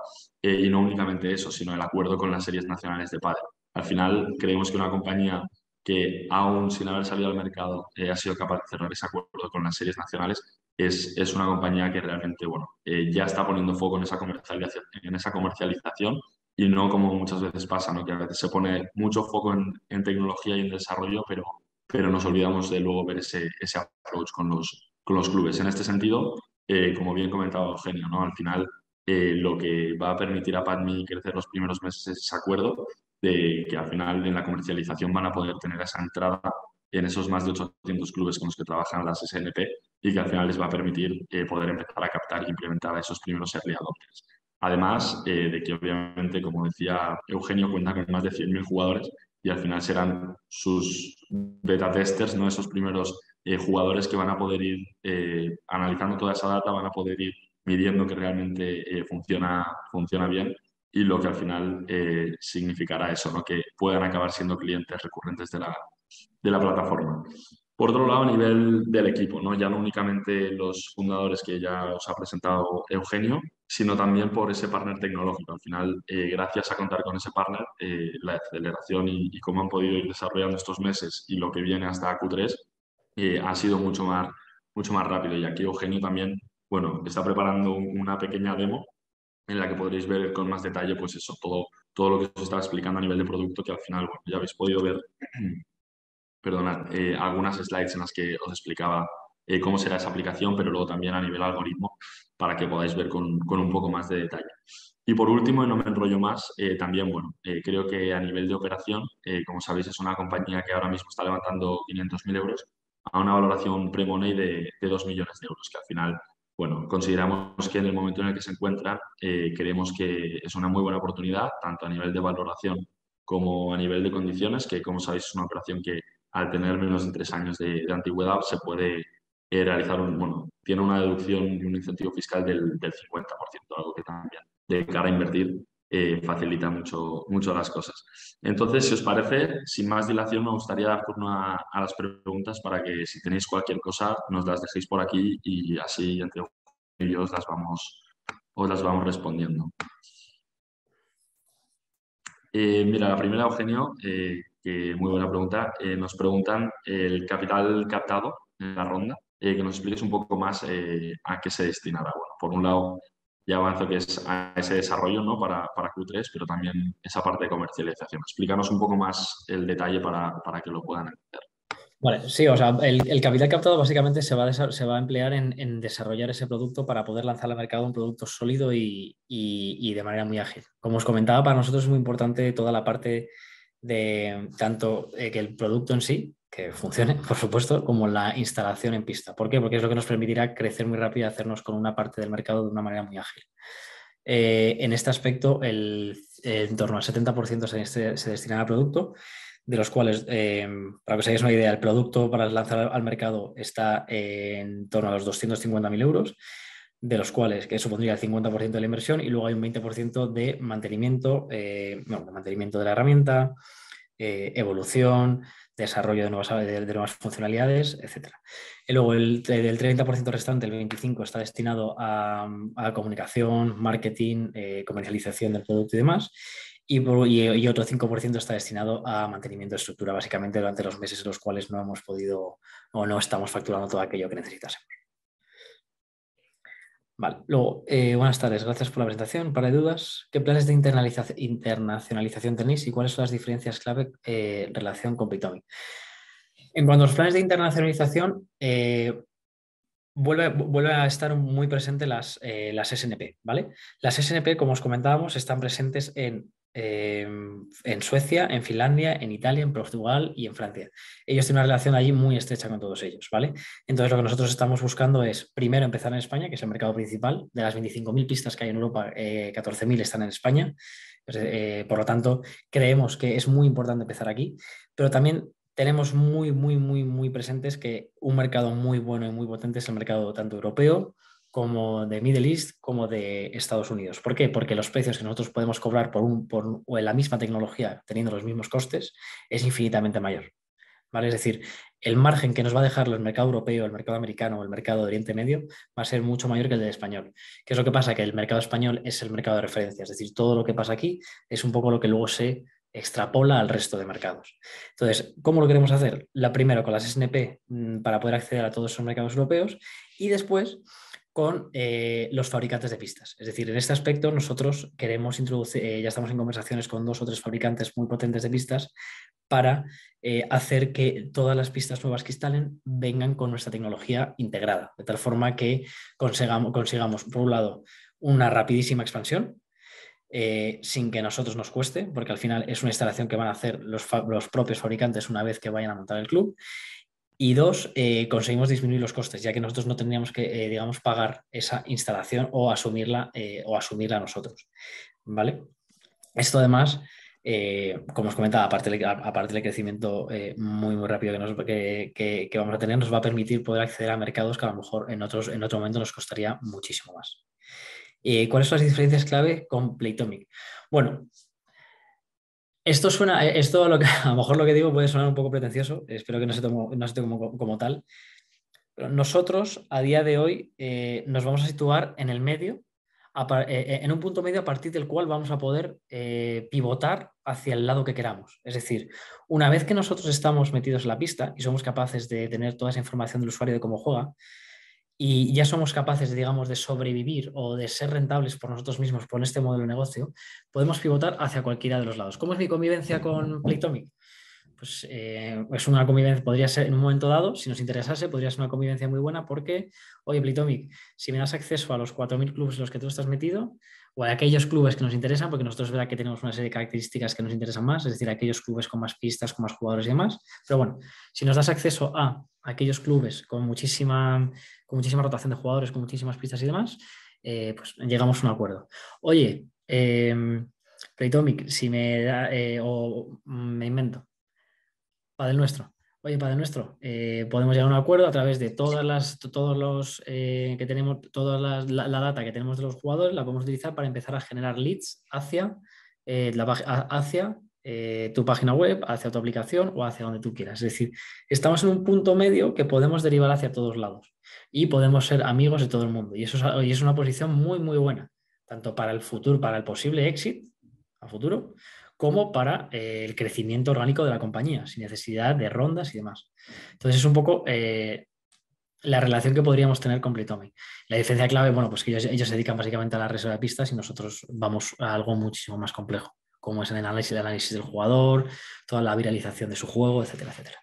eh, y no únicamente eso, sino el acuerdo con las series nacionales de padre. Al final creemos que una compañía que aún sin haber salido al mercado eh, ha sido capaz de cerrar ese acuerdo con las series nacionales es, es una compañía que realmente bueno, ya está poniendo foco en esa, comercialización, en esa comercialización y no como muchas veces pasa, ¿no? que a veces se pone mucho foco en, en tecnología y en desarrollo, pero pero nos olvidamos de luego ver ese, ese approach con los, con los clubes. En este sentido, eh, como bien comentaba Eugenio, ¿no? al final eh, lo que va a permitir a PADMI crecer los primeros meses es ese acuerdo de que al final en la comercialización van a poder tener esa entrada en esos más de 800 clubes con los que trabajan las SNP y que al final les va a permitir eh, poder empezar a captar e implementar a esos primeros early adopters. Además de que obviamente, como decía Eugenio, cuenta con más de 100.000 jugadores y al final serán sus beta testers, ¿no? esos primeros eh, jugadores que van a poder ir eh, analizando toda esa data, van a poder ir midiendo que realmente eh, funciona, funciona bien y lo que al final significará eso, ¿no? que puedan acabar siendo clientes recurrentes de la, de la plataforma. Por otro lado, a nivel del equipo, ¿no? ya no únicamente los fundadores que ya os ha presentado Eugenio, sino también por ese partner tecnológico. Al final, eh, gracias a contar con ese partner, eh, la aceleración y, cómo han podido ir desarrollando estos meses y lo que viene hasta Q3 eh, ha sido mucho más, mucho más rápido. Y aquí Eugenio también, bueno, está preparando una pequeña demo en la que podréis ver con más detalle, pues eso, todo, todo lo que os estaba explicando a nivel de producto, que al final, bueno, ya habéis podido ver perdonad, eh, algunas slides en las que os explicaba eh, cómo será esa aplicación, pero luego también a nivel algoritmo para que podáis ver con, un poco más de detalle. Y por último, y no me enrollo más, eh, también, bueno, creo que a nivel de operación, como sabéis, es una compañía que ahora mismo está levantando 500.000 euros a una valoración pre-money de, de 2 millones de euros, que al final, bueno, consideramos que en el momento en el que se encuentra, creemos que es una muy buena oportunidad, tanto a nivel de valoración como a nivel de condiciones, que como sabéis es una operación que al tener menos de tres años de, antigüedad, se puede eh, realizar un, bueno, tiene una deducción y un incentivo fiscal del, del 50%, algo que también de cara a invertir eh, facilita mucho, mucho las cosas. Entonces, si os parece, sin más dilación, me gustaría dar turno a, las preguntas para que si tenéis cualquier cosa, nos las dejéis por aquí y así entre ellos las vamos, os las vamos respondiendo. Eh, mira, la primera, Eugenio, muy buena pregunta. Eh, nos preguntan el capital captado en la ronda, eh, que nos expliques un poco más eh, a qué se destinará. Por un lado, ya avanzo que es a ese desarrollo ¿no? para, para Q3, pero también esa parte de comercialización. Explícanos un poco más el detalle para, para que lo puedan entender. Vale, sí, o sea, el, capital captado básicamente se va a, se va a emplear en, desarrollar ese producto para poder lanzar al mercado un producto sólido y, de manera muy ágil. Como os comentaba, para nosotros es muy importante toda la parte de tanto eh, que el producto en sí, que funcione, por supuesto, como la instalación en pista. ¿Por qué? Porque es lo que nos permitirá crecer muy rápido y hacernos con una parte del mercado de una manera muy ágil. Eh, en este aspecto, el, en torno al 70% se, se destina al producto de los cuales, eh, para que os hagáis una idea, el producto para lanzar al mercado está en torno a los 250.000 euros, de los cuales que supondría el 50% de la inversión y luego hay un 20% de mantenimiento, eh, de mantenimiento de la herramienta, eh, evolución, desarrollo de nuevas, de, nuevas funcionalidades, etc. Y luego el, del 30% restante, el 25% está destinado a, comunicación, marketing, comercialización del producto y demás y, otro 5% está destinado a mantenimiento de estructura, básicamente durante los meses en los cuales no hemos podido o no estamos facturando todo aquello que necesitásemos. Vale, luego, eh, buenas tardes, gracias por la presentación. Para dudas, ¿qué planes de internacionalización tenéis y cuáles son las diferencias clave eh, en relación con Pitomic? En cuanto a los planes de internacionalización, eh, Vuelve, a estar muy presente las, las SNP, ¿vale? Las SNP, como os comentábamos, están presentes en Em, en Suecia, en Finlandia, en Italia, en Portugal y en Francia. Ellos tienen una relación allí muy estrecha con todos ellos, ¿vale? Entonces lo que nosotros estamos buscando es primero empezar en España, que es el mercado principal. De las 25.000 pistas que hay en Europa, 14.000 eh, están en España. Pues, eh, por lo tanto, creemos que es muy importante empezar aquí, pero también tenemos muy, muy, muy, muy presentes que un mercado muy bueno y muy potente es el mercado tanto europeo como de Middle East como de Estados Unidos. ¿Por qué? Porque los precios que nosotros podemos cobrar por, un, por la misma tecnología teniendo los mismos costes es infinitamente mayor. ¿vale? Es decir, el margen que nos va a dejar el mercado europeo, el mercado americano o el mercado de Oriente Medio va a ser mucho mayor que el del español. ¿Qué es lo que pasa? Que el mercado español es el mercado de referencia, es decir, todo lo que pasa aquí es un poco lo que luego se extrapola al resto de mercados. Entonces, ¿cómo lo queremos hacer? La primero con las SNP mm, para poder acceder a todos esos mercados europeos y después con eh, los fabricantes de pistas. Es decir, en este aspecto nosotros queremos introducir, eh, ya estamos en conversaciones con dos o tres fabricantes muy potentes de pistas para eh, hacer que todas las pistas nuevas que instalen vengan con nuestra tecnología integrada, de tal forma que consigamos, por un lado, una rapidísima expansión, sin que a nosotros nos cueste, porque al final es una instalación que van a hacer los propios fabricantes una vez que vayan a montar el club, y dos, eh, conseguimos disminuir los costes, ya que nosotros no tendríamos que, eh, digamos, pagar esa instalación o asumirla, eh, o asumirla nosotros. ¿Vale? Esto además, como os comentaba, aparte, aparte del crecimiento muy, muy rápido que, que, vamos a tener, nos va a permitir poder acceder a mercados que a lo mejor en, otros, en otro momento nos costaría muchísimo más. ¿Cuáles son las diferencias clave con Playtomic? Bueno, esto suena, eh, esto lo que, a lo mejor lo que digo puede sonar un poco pretencioso, espero que no se tome, no como, tal. nosotros a día de hoy eh, nos vamos a situar en el medio, eh, en un punto medio a partir del cual vamos a poder pivotar hacia el lado que queramos. Es decir, una vez que nosotros estamos metidos en la pista y somos capaces de tener toda esa información del usuario de cómo juega, y ya somos capaces, digamos, de sobrevivir o de ser rentables por nosotros mismos con este modelo de negocio, podemos pivotar hacia cualquiera de los lados. ¿Cómo es mi convivencia con Playtomic? Pues eh, es una convivencia, podría ser en un momento dado, si nos interesase, podría ser una convivencia muy buena porque, oye, Playtomic, si me das acceso a los 4.000 clubes en los que tú estás metido, o a aquellos clubes que nos interesan, porque nosotros es verdad que tenemos una serie de características que nos interesan más, es decir, aquellos clubes con más pistas, con más jugadores y demás, pero bueno, si nos das acceso a aquellos clubes con muchísima con muchísima rotación de jugadores, con muchísimas pistas y demás, eh, pues llegamos a un acuerdo. Oye, eh, Playtomic, si me da, eh, o me invento, Padel Nuestro. Oye, Padel Nuestro, eh, podemos llegar a un acuerdo a través de todas las, todos los que tenemos, toda la, data que tenemos de los jugadores, la podemos utilizar para empezar a generar leads hacia, la, hacia eh, tu página web, hacia tu aplicación o hacia donde tú quieras. Es decir, estamos en un punto medio que podemos derivar hacia todos lados y podemos ser amigos de todo el mundo. Y eso es, es una posición muy, muy buena, tanto para el futuro, para el posible éxito a futuro, como para eh, el crecimiento orgánico de la compañía, sin necesidad de rondas y demás. Entonces es un poco eh, la relación que podríamos tener con Playtomic. La diferencia clave, bueno, pues que ellos, ellos, se dedican básicamente a la reserva de pistas y nosotros vamos a algo muchísimo más complejo como es el análisis, el análisis del jugador, toda la viralización de su juego, etcétera, etcétera.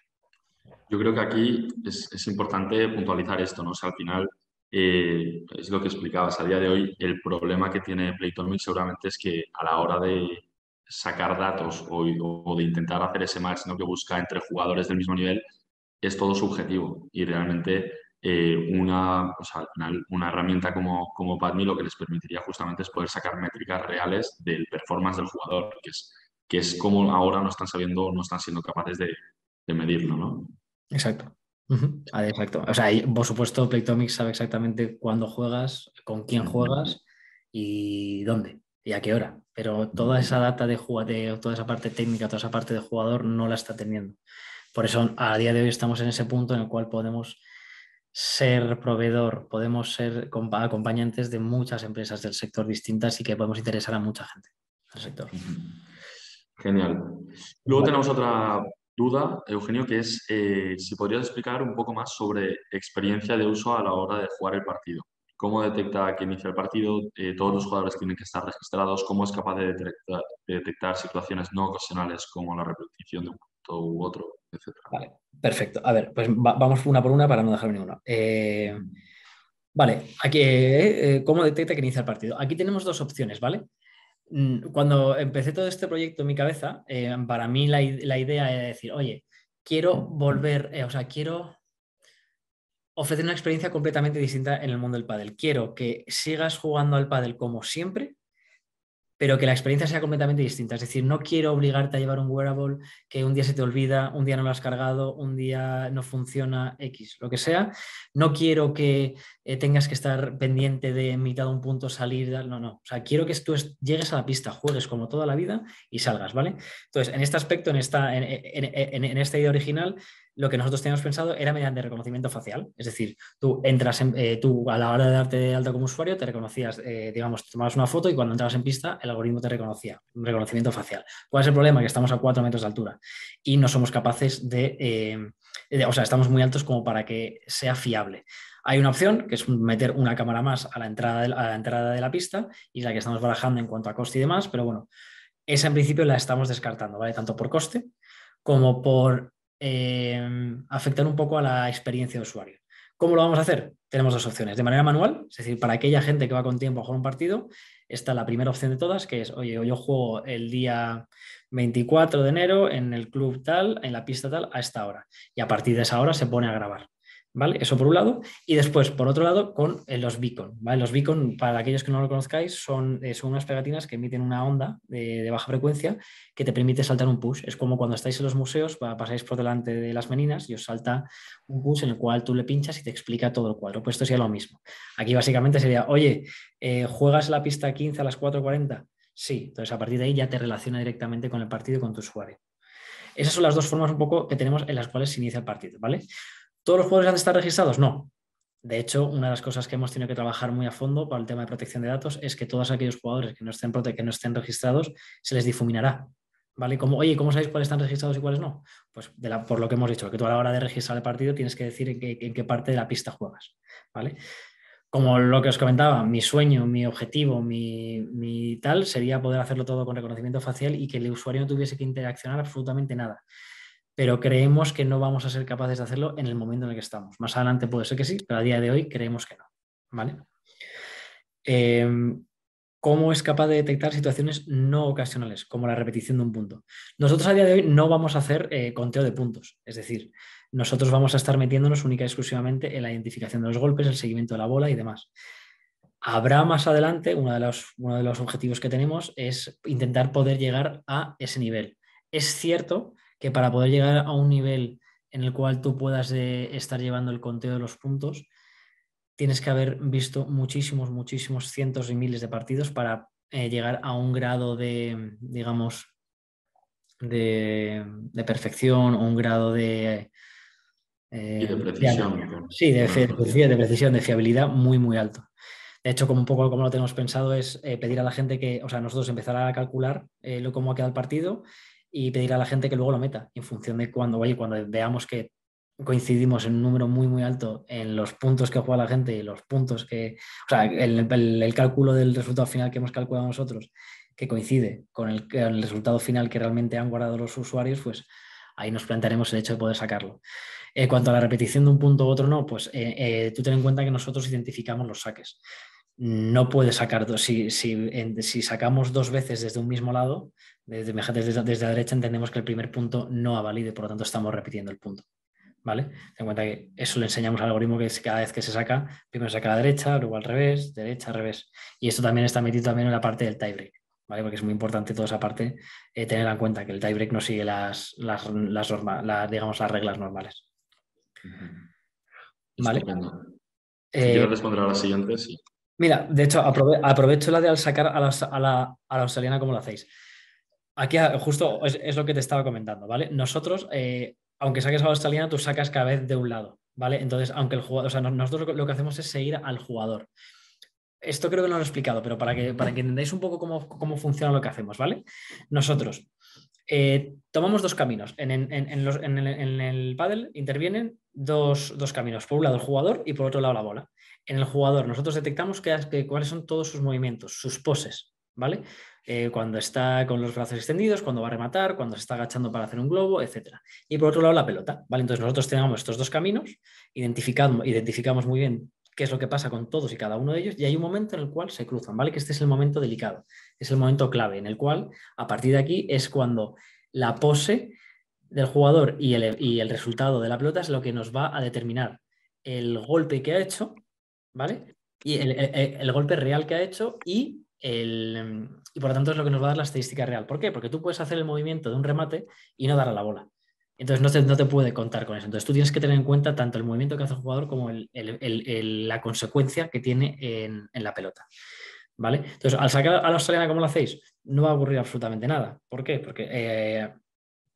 yo creo que aquí es, importante puntualizar esto, ¿no? O sea, al final eh, es lo que explicabas. A día de hoy, el problema que tiene Playtomic seguramente es que a la hora de sacar datos o, de intentar hacer ese match ¿no? que busca entre jugadores del mismo nivel, es todo subjetivo y realmente eh, una, o sea, una, herramienta como, como PadMe lo que les permitiría justamente es poder sacar métricas reales del performance del jugador, que es, que es como ahora no están sabiendo, no están siendo capaces de, de medirlo, ¿no? Exacto. Ah, exacto. O sea, por supuesto, Playtomics sabe exactamente cuándo juegas, con quién juegas y dónde y a qué hora. Pero toda esa data de jugador, toda esa parte técnica, toda esa parte de jugador no la está teniendo. Por eso a día de hoy estamos en ese punto en el cual podemos ser proveedor, podemos ser acompañantes de muchas empresas del sector distintas y que podemos interesar a mucha gente del sector. Genial. Luego tenemos otra duda, Eugenio, que es eh, si podrías explicar un poco más sobre experiencia de uso a la hora de jugar el partido. ¿Cómo detecta que inicia el partido? Eh, todos los jugadores tienen que estar registrados. ¿Cómo es capaz de detectar, situaciones no ocasionales como la repetición de un punto u otro? Vale, perfecto. A ver, pues vamos una por una para no dejar ninguna. Eh, vale, aquí, ¿cómo detecta que inicia el partido? Aquí tenemos dos opciones, ¿vale? Mm, cuando empecé todo este proyecto en mi cabeza, eh, para mí la, idea era decir, oye, quiero volver, eh, o sea, quiero ofrecer una experiencia completamente distinta en el mundo del pádel. Quiero que sigas jugando al pádel como siempre, pero que la experiencia sea completamente distinta. Es decir, no quiero obligarte a llevar un wearable que un día se te olvida, un día no lo has cargado, un día no funciona X, lo que sea. No quiero que eh, tengas que estar pendiente de mitad de un punto salir, no, no. O sea, quiero que tú llegues a la pista, juegues como toda la vida y salgas, ¿vale? Entonces, en este aspecto, en esta, en, en esta idea original, lo que nosotros teníamos pensado era mediante reconocimiento facial. Es decir, tú entras en, eh, tú a la hora de darte de alta como usuario, te reconocías, eh, digamos, tomabas una foto y cuando entrabas en pista, el algoritmo te reconocía, un reconocimiento facial. ¿Cuál es el problema? Que estamos a cuatro metros de altura y no somos capaces de, eh, o sea, estamos muy altos como para que sea fiable. Hay una opción que es meter una cámara más a la entrada de la, entrada de la pista y la que estamos barajando en cuanto a coste y demás, pero bueno, esa en principio la estamos descartando, ¿vale? Tanto por coste como por Em, afectar un poco a la experiencia de usuario. ¿Cómo lo vamos a hacer? Tenemos dos opciones. De manera manual, es decir, para aquella gente que va con tiempo a jugar un partido, está la primera opción de todas, que es, oye, yo juego el día 24 de enero en el club tal, en la pista tal, a esta hora. Y a partir de esa hora se pone a grabar. ¿Vale? Eso por un lado. Y después, por otro lado, con eh, los beacon. ¿vale? Los beacon, para aquellos que no lo conozcáis, son, eh, son unas pegatinas que emiten una onda de, baja frecuencia que te permite saltar un push. Es como cuando estáis en los museos, pasáis por delante de las meninas y os salta un push en el cual tú le pinchas y te explica todo el cuadro. Pues esto sería lo mismo. Aquí básicamente sería, oye, eh, ¿juegas la pista 15 a las 4.40? Sí, entonces a partir de ahí ya te relaciona directamente con el partido y con tu usuario. Esas son las dos formas un poco que tenemos en las cuales se inicia el partido, ¿vale? ¿Todos los jugadores han de estar registrados? No. De hecho, una de las cosas que hemos tenido que trabajar muy a fondo para el tema de protección de datos es que todos aquellos jugadores que no estén, que no estén registrados se les difuminará. ¿Vale? Como, oye, ¿cómo sabéis cuáles están registrados y cuáles no? Pues por lo que hemos dicho, que tú a la hora de registrar el partido tienes que decir en qué, parte de la pista juegas. ¿Vale? Como lo que os comentaba, mi sueño, mi objetivo, mi, tal sería poder hacerlo todo con reconocimiento facial y que el usuario no tuviese que interaccionar absolutamente nada pero creemos que no vamos a ser capaces de hacerlo en el momento en el que estamos. Más adelante puede ser que sí, pero a día de hoy creemos que no. ¿vale? Em, ¿Cómo es capaz de detectar situaciones no ocasionales, como la repetición de un punto? Nosotros a día de hoy no vamos a hacer eh, conteo de puntos, es decir, nosotros vamos a estar metiéndonos única y exclusivamente en la identificación de los golpes, el seguimiento de la bola y demás. Habrá más adelante, uno de los, uno de los objetivos que tenemos es intentar poder llegar a ese nivel. Es cierto que para poder llegar a un nivel en el cual tú puedas eh, estar llevando el conteo de los puntos, tienes que haber visto muchísimos, muchísimos cientos y miles de partidos para eh, llegar a un grado de, digamos, de, perfección o un grado de... Eh, de precisión. sí, de, de, precisión, de fiabilidad muy, muy alto. De hecho, como un poco como lo tenemos pensado, es pedir a la gente que, o sea, nosotros empezar a calcular lo cómo ha quedado el partido y pedir a la gente que luego lo meta en función de cuando, oye, cuando veamos que coincidimos en un número muy, muy alto en los puntos que juega la gente y los puntos que, o sea, el, cálculo del resultado final que hemos calculado nosotros, que coincide con el, el, resultado final que realmente han guardado los usuarios, pues ahí nos plantearemos el hecho de poder sacarlo. En cuanto a la repetición de un punto u otro no, pues eh, eh, tú ten en cuenta que nosotros identificamos los saques. No puedes sacar dos, si, si, sacamos dos veces desde un mismo lado, desde, desde, desde la derecha entendemos que el primer punto no ha valido y por lo tanto estamos repitiendo el punto. ¿vale? Ten en cuenta que eso le enseñamos al algoritmo que cada vez que se saca, primero se saca a la derecha, luego al revés, derecha, revés. Y esto también está metido también en la parte del tiebreak, ¿vale? Porque es muy importante toda esa parte eh, tener en cuenta que el tiebreak no sigue las, las, digamos, las reglas normales. ¿Vale? Si eh, responder a la siguiente, sí. Mira, de hecho, aprovecho la de al sacar a la, a la, australiana como lo hacéis. Aquí justo es, lo que te estaba comentando, ¿vale? Nosotros eh, aunque saques a la australiana, tú sacas cada vez de un lado, ¿vale? Entonces, aunque el jugador, o sea, nosotros lo que hacemos es seguir al jugador. Esto creo que no lo he explicado, pero para que, para que entendáis un poco cómo, funciona lo que hacemos, ¿vale? Nosotros eh, tomamos dos caminos. En, el paddle intervienen dos, caminos. Por un lado el jugador y por otro lado la bola. En el jugador nosotros detectamos que, cuáles son todos sus movimientos, sus poses, ¿vale? Eh, cuando está con los brazos extendidos, cuando va a rematar, cuando se está agachando para hacer un globo, etc. Y por otro lado, la pelota. ¿vale? Entonces nosotros tenemos estos dos caminos, identificamos, identificamos muy bien qué es lo que pasa con todos y cada uno de ellos, y hay un momento en el cual se cruzan, ¿vale? Que este es el momento delicado, es el momento clave, en el cual, a partir de aquí, es cuando la pose del jugador y el, y el resultado de la pelota es lo que nos va a determinar el golpe que ha hecho, ¿vale? Y el, el golpe real que ha hecho y el, y por lo tanto es lo que nos va a dar la estadística real. ¿Por qué? Porque tú puedes hacer el movimiento de un remate y no dar a la bola. Entonces no te, no te puede contar con eso. Entonces tú tienes que tener en cuenta tanto el movimiento que hace el jugador como la consecuencia que tiene en, la pelota. ¿Vale? Entonces, al sacar a la australiana como lo hacéis, no va a ocurrir absolutamente nada. ¿Por qué? Porque eh,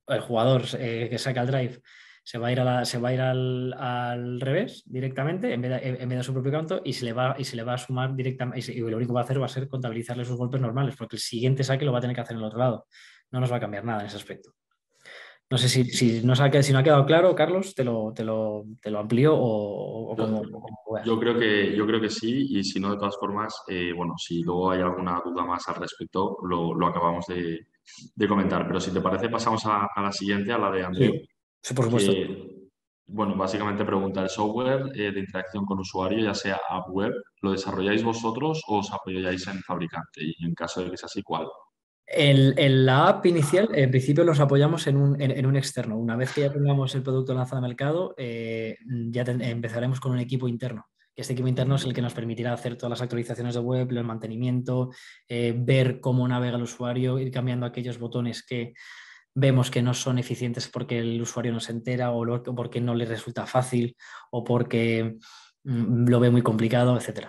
el jugador eh, que saca el drive se va a ir, a se va a ir al, revés directamente en vez, de, en vez, de, su propio canto y se le va, y se le va a sumar directamente y, lo único que va a hacer va a ser contabilizarle sus golpes normales porque el siguiente saque lo va a tener que hacer en el otro lado. No nos va a cambiar nada en ese aspecto. No sé si, si, no, ha, si no ha quedado claro, Carlos, te lo, te lo, te lo amplío o, como, yo, creo que, yo creo que sí, y si no, de todas formas, eh, bueno, si luego hay alguna duda más al respecto, lo, lo acabamos de, de, comentar. Pero si te parece, pasamos a, a la siguiente, a la de Andreu. Sí, por supuesto. bueno, básicamente pregunta, ¿el software eh, de interacción con usuario, ya sea app web, lo desarrolláis vosotros o os apoyáis en fabricante? Y en caso de que sea así, ¿cuál? En, la app inicial, en principio los apoyamos en un, en, un, externo. Una vez que ya tengamos el producto lanzado al mercado, eh, ya empezaremos con un equipo interno. Este equipo interno es el que nos permitirá hacer todas las actualizaciones de web, el mantenimiento, eh, ver cómo navega el usuario, ir cambiando aquellos botones que vemos que no son eficientes porque el usuario no se entera o porque no le resulta fácil o porque mm, lo ve muy complicado, etc.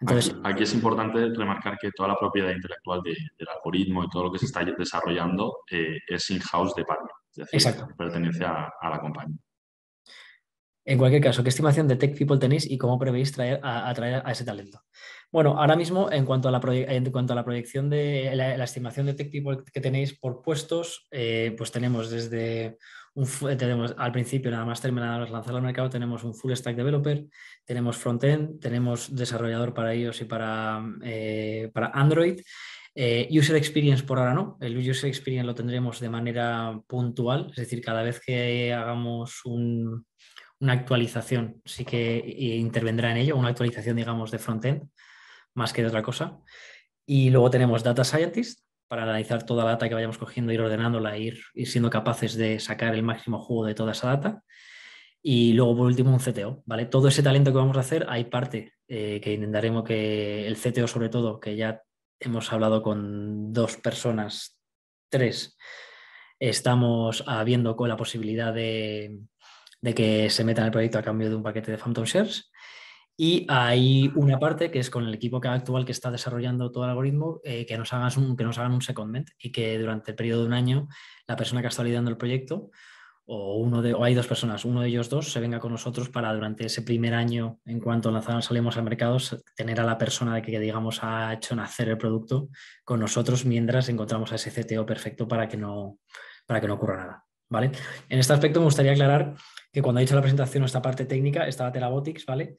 Entonces, aquí, es importante remarcar que toda la propiedad intelectual del algoritmo y todo lo que se está desarrollando eh, es in-house de Padme, es decir, pertenece a, la compañía. En cualquier caso, ¿qué estimación de Tech People tenéis y cómo prevéis traer atraer a ese talento? Bueno, ahora mismo en cuanto a la, en cuanto a la proyección de la, estimación de Tech People que tenéis por puestos, eh, pues tenemos desde un, tenemos al principio nada más terminado lanzar al mercado, tenemos un full stack developer, tenemos frontend, tenemos desarrollador para iOS y para, eh, para Android. Eh, user experience por ahora no, el user experience lo tendremos de manera puntual, es decir, cada vez que hagamos un, una actualización sí que intervendrá en ello, una actualización, digamos, de frontend, más que de otra cosa. Y luego tenemos Data Scientist para analizar toda la data que vayamos cogiendo, ir ordenándola, ir, ir siendo capaces de sacar el máximo jugo de toda esa data. Y luego, por último, un CTO, ¿vale? Todo ese talento que vamos a hacer, hay parte eh, que intentaremos que el CTO, sobre todo, que ya hemos hablado con dos personas, tres, estamos viendo con la posibilidad de, de que se meta en el proyecto a cambio de un paquete de Phantom Shares. Y hay una parte que es con el equipo actual que está desarrollando todo el algoritmo, eh, que, nos hagan un, que nos hagan un secondment y que durante el periodo de un año la persona que ha estado liderando el proyecto o, uno de, o hay dos personas, uno de ellos dos, se venga con nosotros para durante ese primer año, en cuanto lanzamos, salimos al mercado, tener a la persona que, digamos, ha hecho nacer el producto con nosotros mientras encontramos a ese CTO perfecto para que no, para que no ocurra nada. ¿Vale? En este aspecto me gustaría aclarar que cuando he hecho la presentación esta parte técnica estaba Terabotics, ¿vale?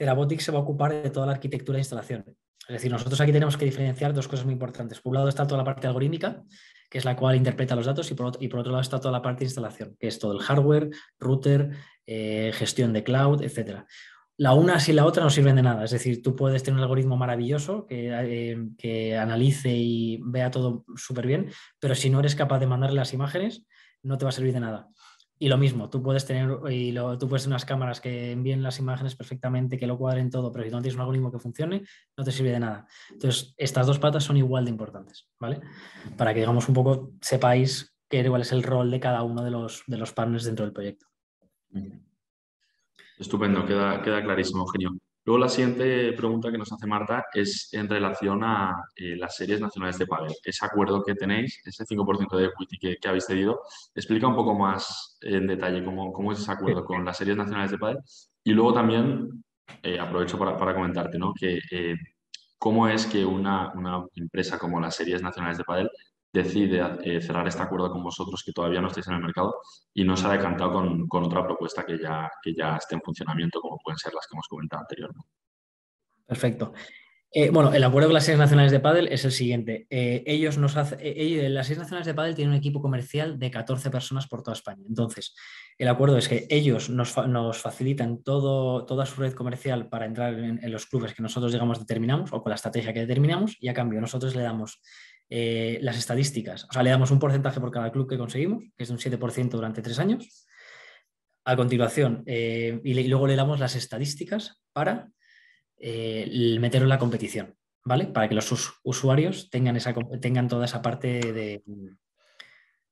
Terabotics se va a ocupar de toda la arquitectura de instalación. Es decir, nosotros aquí tenemos que diferenciar dos cosas muy importantes. Por un lado está toda la parte algorítmica, que es la cual interpreta los datos, y por, otro, lado está toda la parte de instalación, que es todo el hardware, router, eh, gestión de cloud, etc. La una sin la otra no sirven de nada. Es decir, tú puedes tener un algoritmo maravilloso que, eh, que analice y vea todo súper bien, pero si no eres capaz de mandarle las imágenes, no te va a servir de nada. Y lo mismo, tú puedes tener y lo, tú puedes unas cámaras que envíen las imágenes perfectamente, que lo cuadren todo, pero si no tienes un algoritmo que funcione, no te sirve de nada. Entonces, estas dos patas son igual de importantes, ¿vale? Para que, digamos, un poco sepáis qué, cuál es el rol de cada uno de los, de los partners dentro del proyecto. Estupendo, queda, queda clarísimo, Eugenio. Luego la siguiente pregunta que nos hace Marta es en relación a eh, las series nacionales de pádel. Ese acuerdo que tenéis, ese 5% de equity que, habéis cedido, explica un poco más en detalle cómo, cómo es ese acuerdo con las series nacionales de pádel. Y luego también eh, aprovecho para, para, comentarte ¿no? que eh, cómo es que una, una, empresa como las series nacionales de pádel decide eh, cerrar este acuerdo con vosotros que todavía no estáis en el mercado y no se ha decantado con, con, otra propuesta que ya, que ya esté en funcionamiento, como pueden ser las que hemos comentado anteriormente. Perfecto. Eh, bueno, el acuerdo con las series nacionales de pádel es el siguiente. Eh, ellos nos hace, las series nacionales de pádel tienen un equipo comercial de 14 personas por toda España. Entonces, el acuerdo es que ellos nos, nos facilitan toda su red comercial para entrar en, en, los clubes que nosotros, digamos, determinamos o con la estrategia que determinamos y a cambio nosotros le damos eh, las estadísticas. O sea, le damos un porcentaje por cada club que conseguimos, que es de un 7% durante tres años. A continuación, eh, y, luego le damos las estadísticas para eh, meterlo en la competición, ¿vale? Para que los usuarios tengan, esa, tengan toda esa parte de...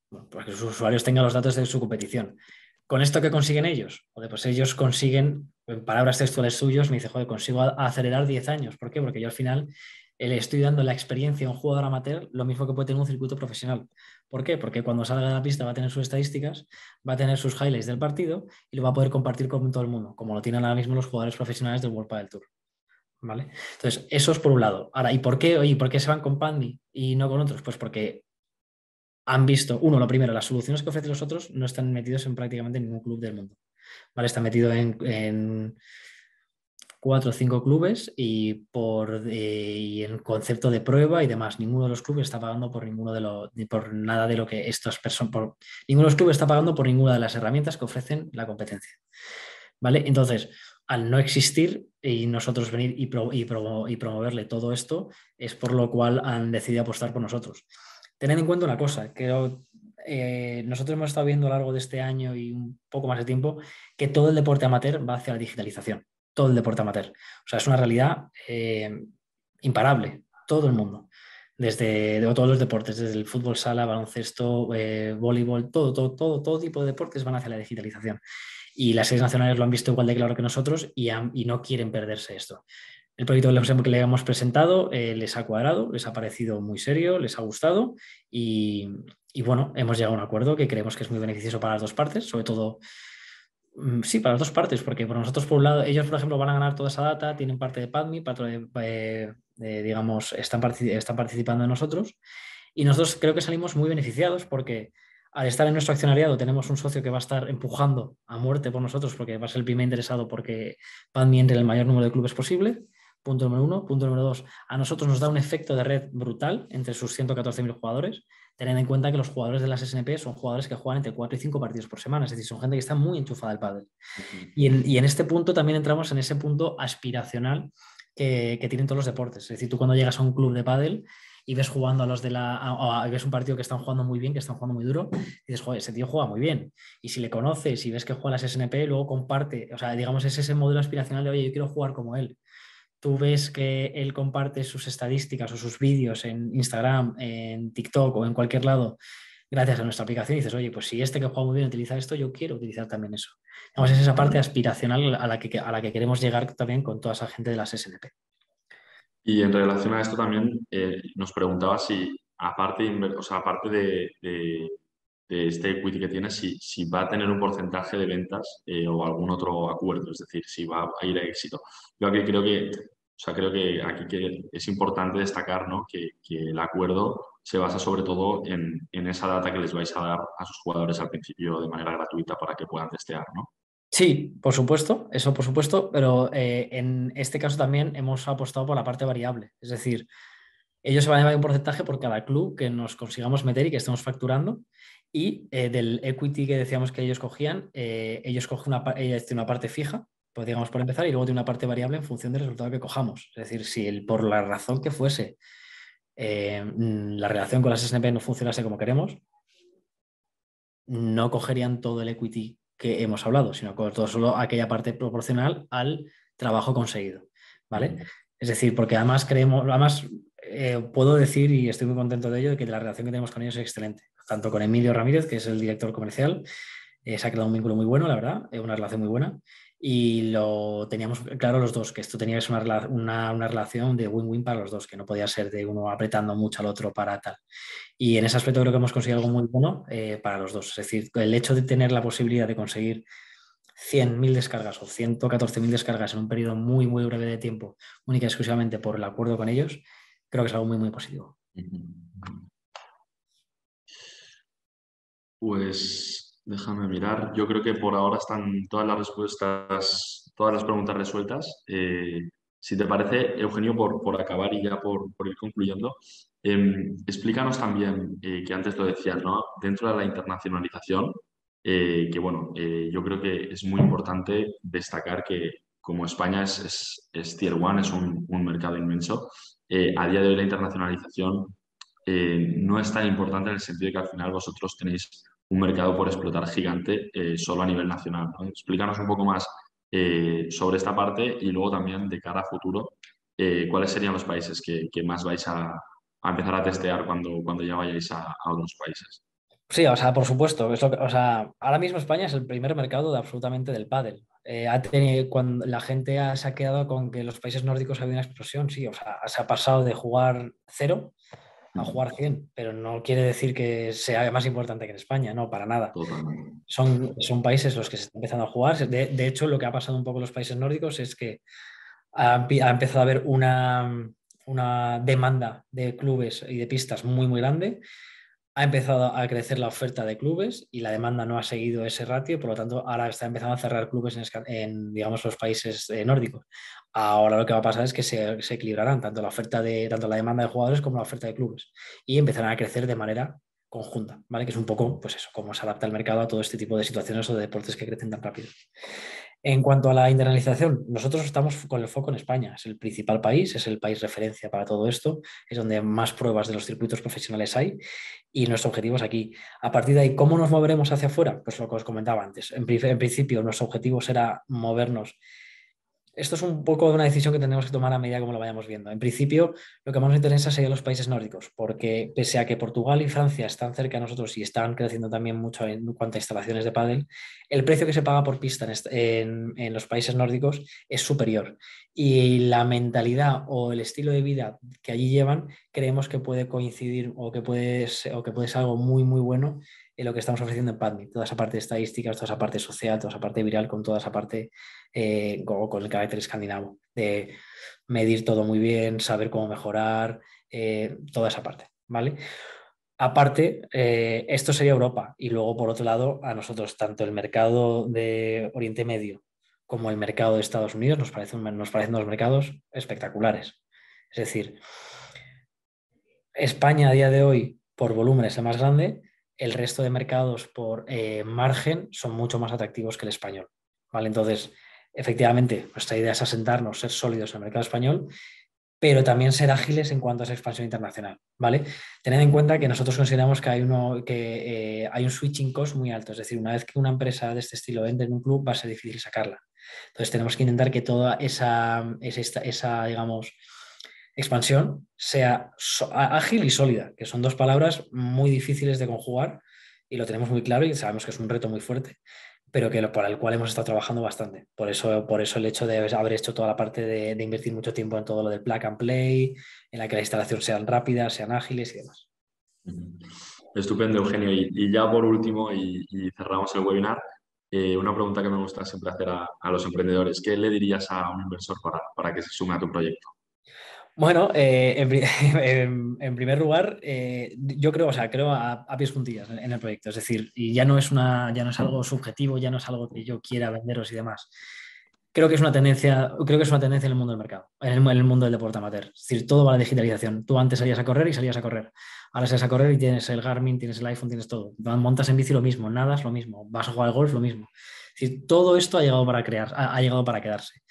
Bueno, para que los usuarios tengan los datos de su competición. ¿Con esto qué consiguen ellos? pues ellos consiguen, en palabras textuales suyos, me dice, joder, consigo acelerar 10 años. ¿Por qué? Porque yo al final le estoy dando la experiencia a un jugador amateur lo mismo que puede tener un circuito profesional. ¿Por qué? Porque cuando salga de la pista va a tener sus estadísticas, va a tener sus highlights del partido y lo va a poder compartir con todo el mundo, como lo tienen ahora mismo los jugadores profesionales del World Padel Tour. ¿Vale? Entonces, eso es por un lado. Ahora, ¿y por qué, oye, ¿por qué se van con Pandy y no con otros? Pues porque han visto, uno, lo primero, las soluciones que ofrecen los otros no están metidos en prácticamente ningún club del mundo. ¿Vale? Están metidos en cuatro o cinco clubes y por eh, en concepto de prueba y demás. Ninguno de los clubes está pagando por ninguno de lo, por nada de lo que estas personas, por, ninguno de los clubes está pagando por ninguna de las herramientas que ofrecen la competencia. ¿Vale? Entonces, al no existir y nosotros venir y, y, y promoverle todo esto, es por lo cual han decidido apostar por nosotros. Tened en cuenta una cosa, que eh, nosotros hemos estado viendo a lo largo de este año y un poco más de tiempo que todo el deporte amateur va hacia la digitalización todo el deporte amateur. O sea, es una realidad eh, imparable, todo el mundo. Desde todos los deportes, desde el fútbol sala, baloncesto, eh, voleibol, todo, todo, todo, todo tipo de deportes van hacia la digitalización. Y las series nacionales lo han visto igual de claro que nosotros y, no quieren perderse esto. El proyecto que le hemos presentado eh, les ha cuadrado, les ha parecido muy serio, les ha gustado y, y, bueno, hemos llegado a un acuerdo que creemos que es muy beneficioso para las dos partes, sobre todo sí, para las dos partes, porque por nosotros, por un lado, ellos, por ejemplo, van a ganar toda esa data, tienen parte de PadMe, parte de, digamos, están, participando en nosotros. Y nosotros creo que salimos muy beneficiados porque al estar en nuestro accionariado tenemos un socio que va a estar empujando a muerte por nosotros porque va a ser el primer interesado porque PadMe entre el mayor número de clubes posible. Punto número uno. Punto número dos, a nosotros nos da un efecto de red brutal entre sus 114.000 jugadores Tened en cuenta que los jugadores de las SNP son jugadores que juegan entre 4 y 5 partidos por semana, es decir, son gente que está muy enchufada al pádel. y, en, este punto también entramos en ese punto aspiracional que, tienen todos los deportes. Es decir, tú cuando llegas a un club de pádel y ves jugando a los de la. ves un partido que están jugando muy bien, que están jugando muy duro, y dices, joder, ese tío juega muy bien. Y si le conoces y ves que juega las SNP, luego comparte, o sea, digamos, es ese modelo aspiracional de, oye, yo quiero jugar como él tú ves que él comparte sus estadísticas o sus vídeos en Instagram, en TikTok o en cualquier lado, gracias a nuestra aplicación, y dices, oye, pues si este que juega muy bien utiliza esto, yo quiero utilizar también eso. Vamos, es esa parte aspiracional a la que, a la que queremos llegar también con toda esa gente de las SNP. Y en relación a esto también eh, nos preguntaba si, aparte, o sea, aparte de, de, este equity que tiene, si, si, va a tener un porcentaje de ventas eh, o algún otro acuerdo, es decir, si va a ir a éxito. Yo aquí creo que, o sea, creo que aquí que es importante destacar ¿no? que, que, el acuerdo se basa sobre todo en, en, esa data que les vais a dar a sus jugadores al principio de manera gratuita para que puedan testear, ¿no? Sí, por supuesto, eso por supuesto, pero eh, en este caso también hemos apostado por la parte variable, es decir, ellos se van a llevar un porcentaje por cada club que nos consigamos meter y que estemos facturando. Y eh, del equity que decíamos que ellos cogían, eh, ellos cogen una, una parte fija, pues digamos por empezar, y luego tiene una parte variable en función del resultado que cojamos. Es decir, si el, por la razón que fuese eh, la relación con las SNP no funcionase como queremos, no cogerían todo el equity que hemos hablado, sino todo solo aquella parte proporcional al trabajo conseguido. ¿Vale? Es decir, porque además creemos, además eh, puedo decir, y estoy muy contento de ello, de que la relación que tenemos con ellos es excelente. Tanto con Emilio Ramírez, que es el director comercial, eh, se ha creado un vínculo muy bueno, la verdad, es una relación muy buena. Y lo teníamos claro los dos, que esto tenía que ser una, una, relación de win-win para los dos, que no podía ser de uno apretando mucho al otro para tal. Y en ese aspecto creo que hemos conseguido algo muy bueno eh, para los dos. Es decir, el hecho de tener la posibilidad de conseguir 100.000 descargas o 114.000 descargas en un periodo muy, muy breve de tiempo, única y exclusivamente por el acuerdo con ellos, creo que es algo muy, muy positivo. Pues déjame mirar. Yo creo que por ahora están todas las respuestas, todas las preguntas resueltas. Eh, si te parece, Eugenio, por, por acabar y ya por, ir concluyendo, em, explícanos también, eh, que antes lo decías, ¿no? dentro de la internacionalización, eh, que bueno, yo creo que es muy importante destacar que como España es, Tier One, es un, un mercado inmenso, a día de hoy la internacionalización eh, no es tan importante en el sentido de que al final vosotros tenéis un mercado por explotar gigante eh, solo a nivel nacional. Explícanos un poco más sobre esta parte y luego también de cara a futuro, cuáles serían los países que, más vais a, empezar a testear cuando, cuando ya vayáis a, a otros países. Sí, o sea, por supuesto. Es o sea, ahora mismo España es el primer mercado de absolutamente del pádel. Eh, ha tenido, cuando la gente ha, se ha quedado con que los países nórdicos había una explosión, sí, o sea, se ha pasado de jugar cero a jugar 100, pero no quiere decir que sea más importante que en España, no, para nada. Son, son países los que se están empezando a jugar. De, de, hecho, lo que ha pasado un poco en los países nórdicos es que ha, ha empezado a haber una, una demanda de clubes y de pistas muy, muy grande ha empezado a crecer la oferta de clubes y la demanda no ha seguido ese ratio, por lo tanto ahora está empezando a cerrar clubes en, digamos, los países eh, nórdicos. Ahora lo que va a pasar es que se, equilibrarán tanto la oferta de tanto la demanda de jugadores como la oferta de clubes y empezarán a crecer de manera conjunta, ¿vale? Que es un poco, pues eso, cómo se adapta el mercado a todo este tipo de situaciones o de deportes que crecen tan rápido. En cuanto a la internalización, nosotros estamos con el foco en España. Es el principal país, es el país referencia para todo esto, es donde más pruebas de los circuitos profesionales hay y nuestro objetivo es aquí. A partir de ahí, ¿cómo nos moveremos hacia afuera? Pues lo que os comentaba antes. En, en principio, nuestro objetivo será movernos esto es un poco una decisión que tenemos que tomar a medida como lo vayamos viendo. En principio, lo que más nos interesa serían los países nórdicos, porque pese a que Portugal y Francia están cerca de nosotros y están creciendo también mucho en cuanto a instalaciones de pádel, el precio que se paga por pista en los países nórdicos es superior. Y la mentalidad o el estilo de vida que allí llevan, creemos que puede coincidir o que puede ser, o que puede ser algo muy, muy bueno en lo que estamos ofreciendo en PadMe, toda esa parte de estadísticas, toda esa parte social, toda esa parte viral, con toda esa parte eh, con, el carácter escandinavo, de medir todo muy bien, saber cómo mejorar, eh, toda esa parte, ¿vale? Aparte, eh, esto sería Europa y luego por otro lado a nosotros tanto el mercado de Oriente Medio como el mercado de Estados Unidos nos parecen, nos dos mercados espectaculares. Es decir, España a día de hoy por volumen es el más grande, el resto de mercados por eh, margen son mucho más atractivos que el español. ¿vale? Entonces, efectivamente, nuestra idea es asentarnos, ser sólidos en el mercado español, pero también ser ágiles en cuanto a esa expansión internacional. ¿vale? Tened en cuenta que nosotros consideramos que hay, uno, que, eh, hay un switching cost muy alto, es decir, una vez que una empresa de este estilo entre en un club va a ser difícil sacarla. Entonces tenemos que intentar que toda esa, esa, digamos, expansión sea ágil y sólida, que son dos palabras muy difíciles de conjugar y lo tenemos muy claro y sabemos que es un reto muy fuerte, pero que para el cual hemos estado trabajando bastante. Por eso, por eso el hecho de haber hecho toda la parte de, invertir mucho tiempo en todo lo del plug and play, en la que la instalación sean rápidas, sean ágiles y demás. Estupendo, Eugenio. Y, ya por último, y, cerramos el webinar, eh, una pregunta que me gusta siempre hacer a, los emprendedores. ¿Qué le dirías a un inversor para, para que se sume a tu proyecto? Bueno, eh, en, primer lugar, eh, yo creo, o sea, creo a, pies juntillas en, el proyecto. Es decir, y ya no es una, ya no es algo subjetivo, ya no es algo que yo quiera venderos y demás. Creo que es una tendencia, creo que es una tendencia en el mundo del mercado, en el, mundo del deporte amateur. Es decir, todo va a la digitalización. Tú antes salías a correr y salías a correr. Ahora sales a correr y tienes el Garmin, tienes el iPhone, tienes todo. Montas en bici lo mismo, nada es lo mismo. Vas a jugar al golf lo mismo. Es decir, todo esto ha llegado para crear, ha, llegado para quedarse.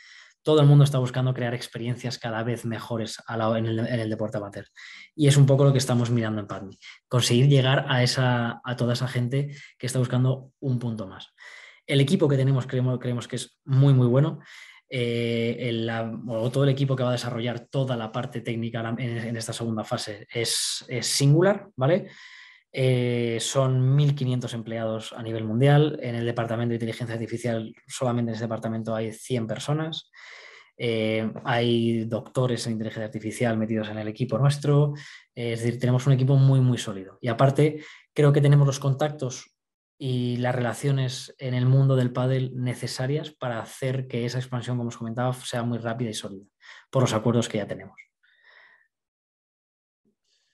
Todo el mundo está buscando crear experiencias cada vez mejores en, el, deporte amateur. Y es un poco lo que estamos mirando en Padme. Conseguir llegar a, esa, a toda esa gente que está buscando un punto más. El equipo que tenemos creemos, que es muy, muy bueno. Eh, todo el equipo que va a desarrollar toda la parte técnica en, esta segunda fase es, singular, ¿vale? Eh, son 1.500 empleados a nivel mundial. En el departamento de inteligencia artificial, solamente en ese departamento hay 100 personas. Eh, hay doctores en inteligencia artificial metidos en el equipo nuestro. es decir, tenemos un equipo muy, muy sólido. Y aparte, creo que tenemos los contactos y las relaciones en el mundo del pádel necesarias para hacer que esa expansión, como os comentaba, sea muy rápida y sólida, por los acuerdos que ya tenemos.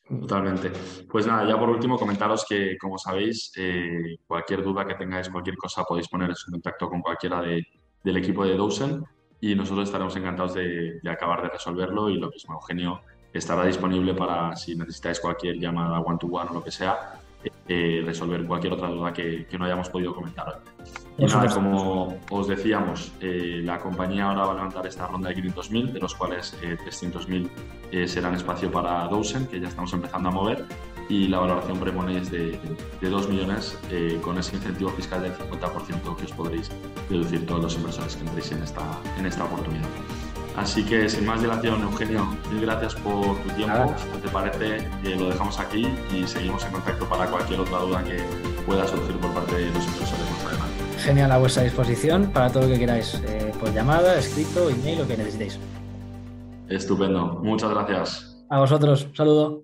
Totalmente. Pues nada, ya por último comentaros que, como sabéis, eh, cualquier duda que tengáis, cualquier cosa, podéis poneros en contacto con cualquiera del equipo de Dosen y nosotros estaremos encantados de, de acabar de resolverlo y lo mismo, Eugenio estará disponible para si necesitáis cualquier llamada one-to-one o lo que sea, eh, resolver cualquier otra duda que, no hayamos podido comentar hoy. como os decíamos, eh, la compañía ahora va a levantar esta ronda de 500.000, de los cuales 300.000 eh, serán espacio para Dosen, que ya estamos empezando a mover, y la valoración premone es de, de 2 millones con ese incentivo fiscal del 50% que os podréis deducir todos los inversores que entréis en esta, en esta oportunidad. Así que sin más dilación, Eugenio, mil gracias por tu tiempo. Si te parece, eh, lo dejamos aquí y seguimos en contacto para cualquier otra duda que pueda surgir por parte de los inversores más adelante. Genial, a vuestra disposición para todo lo que queráis, eh, por llamada, escrito, email, lo que necesitéis. Estupendo, muchas gracias. A vosotros, saludo.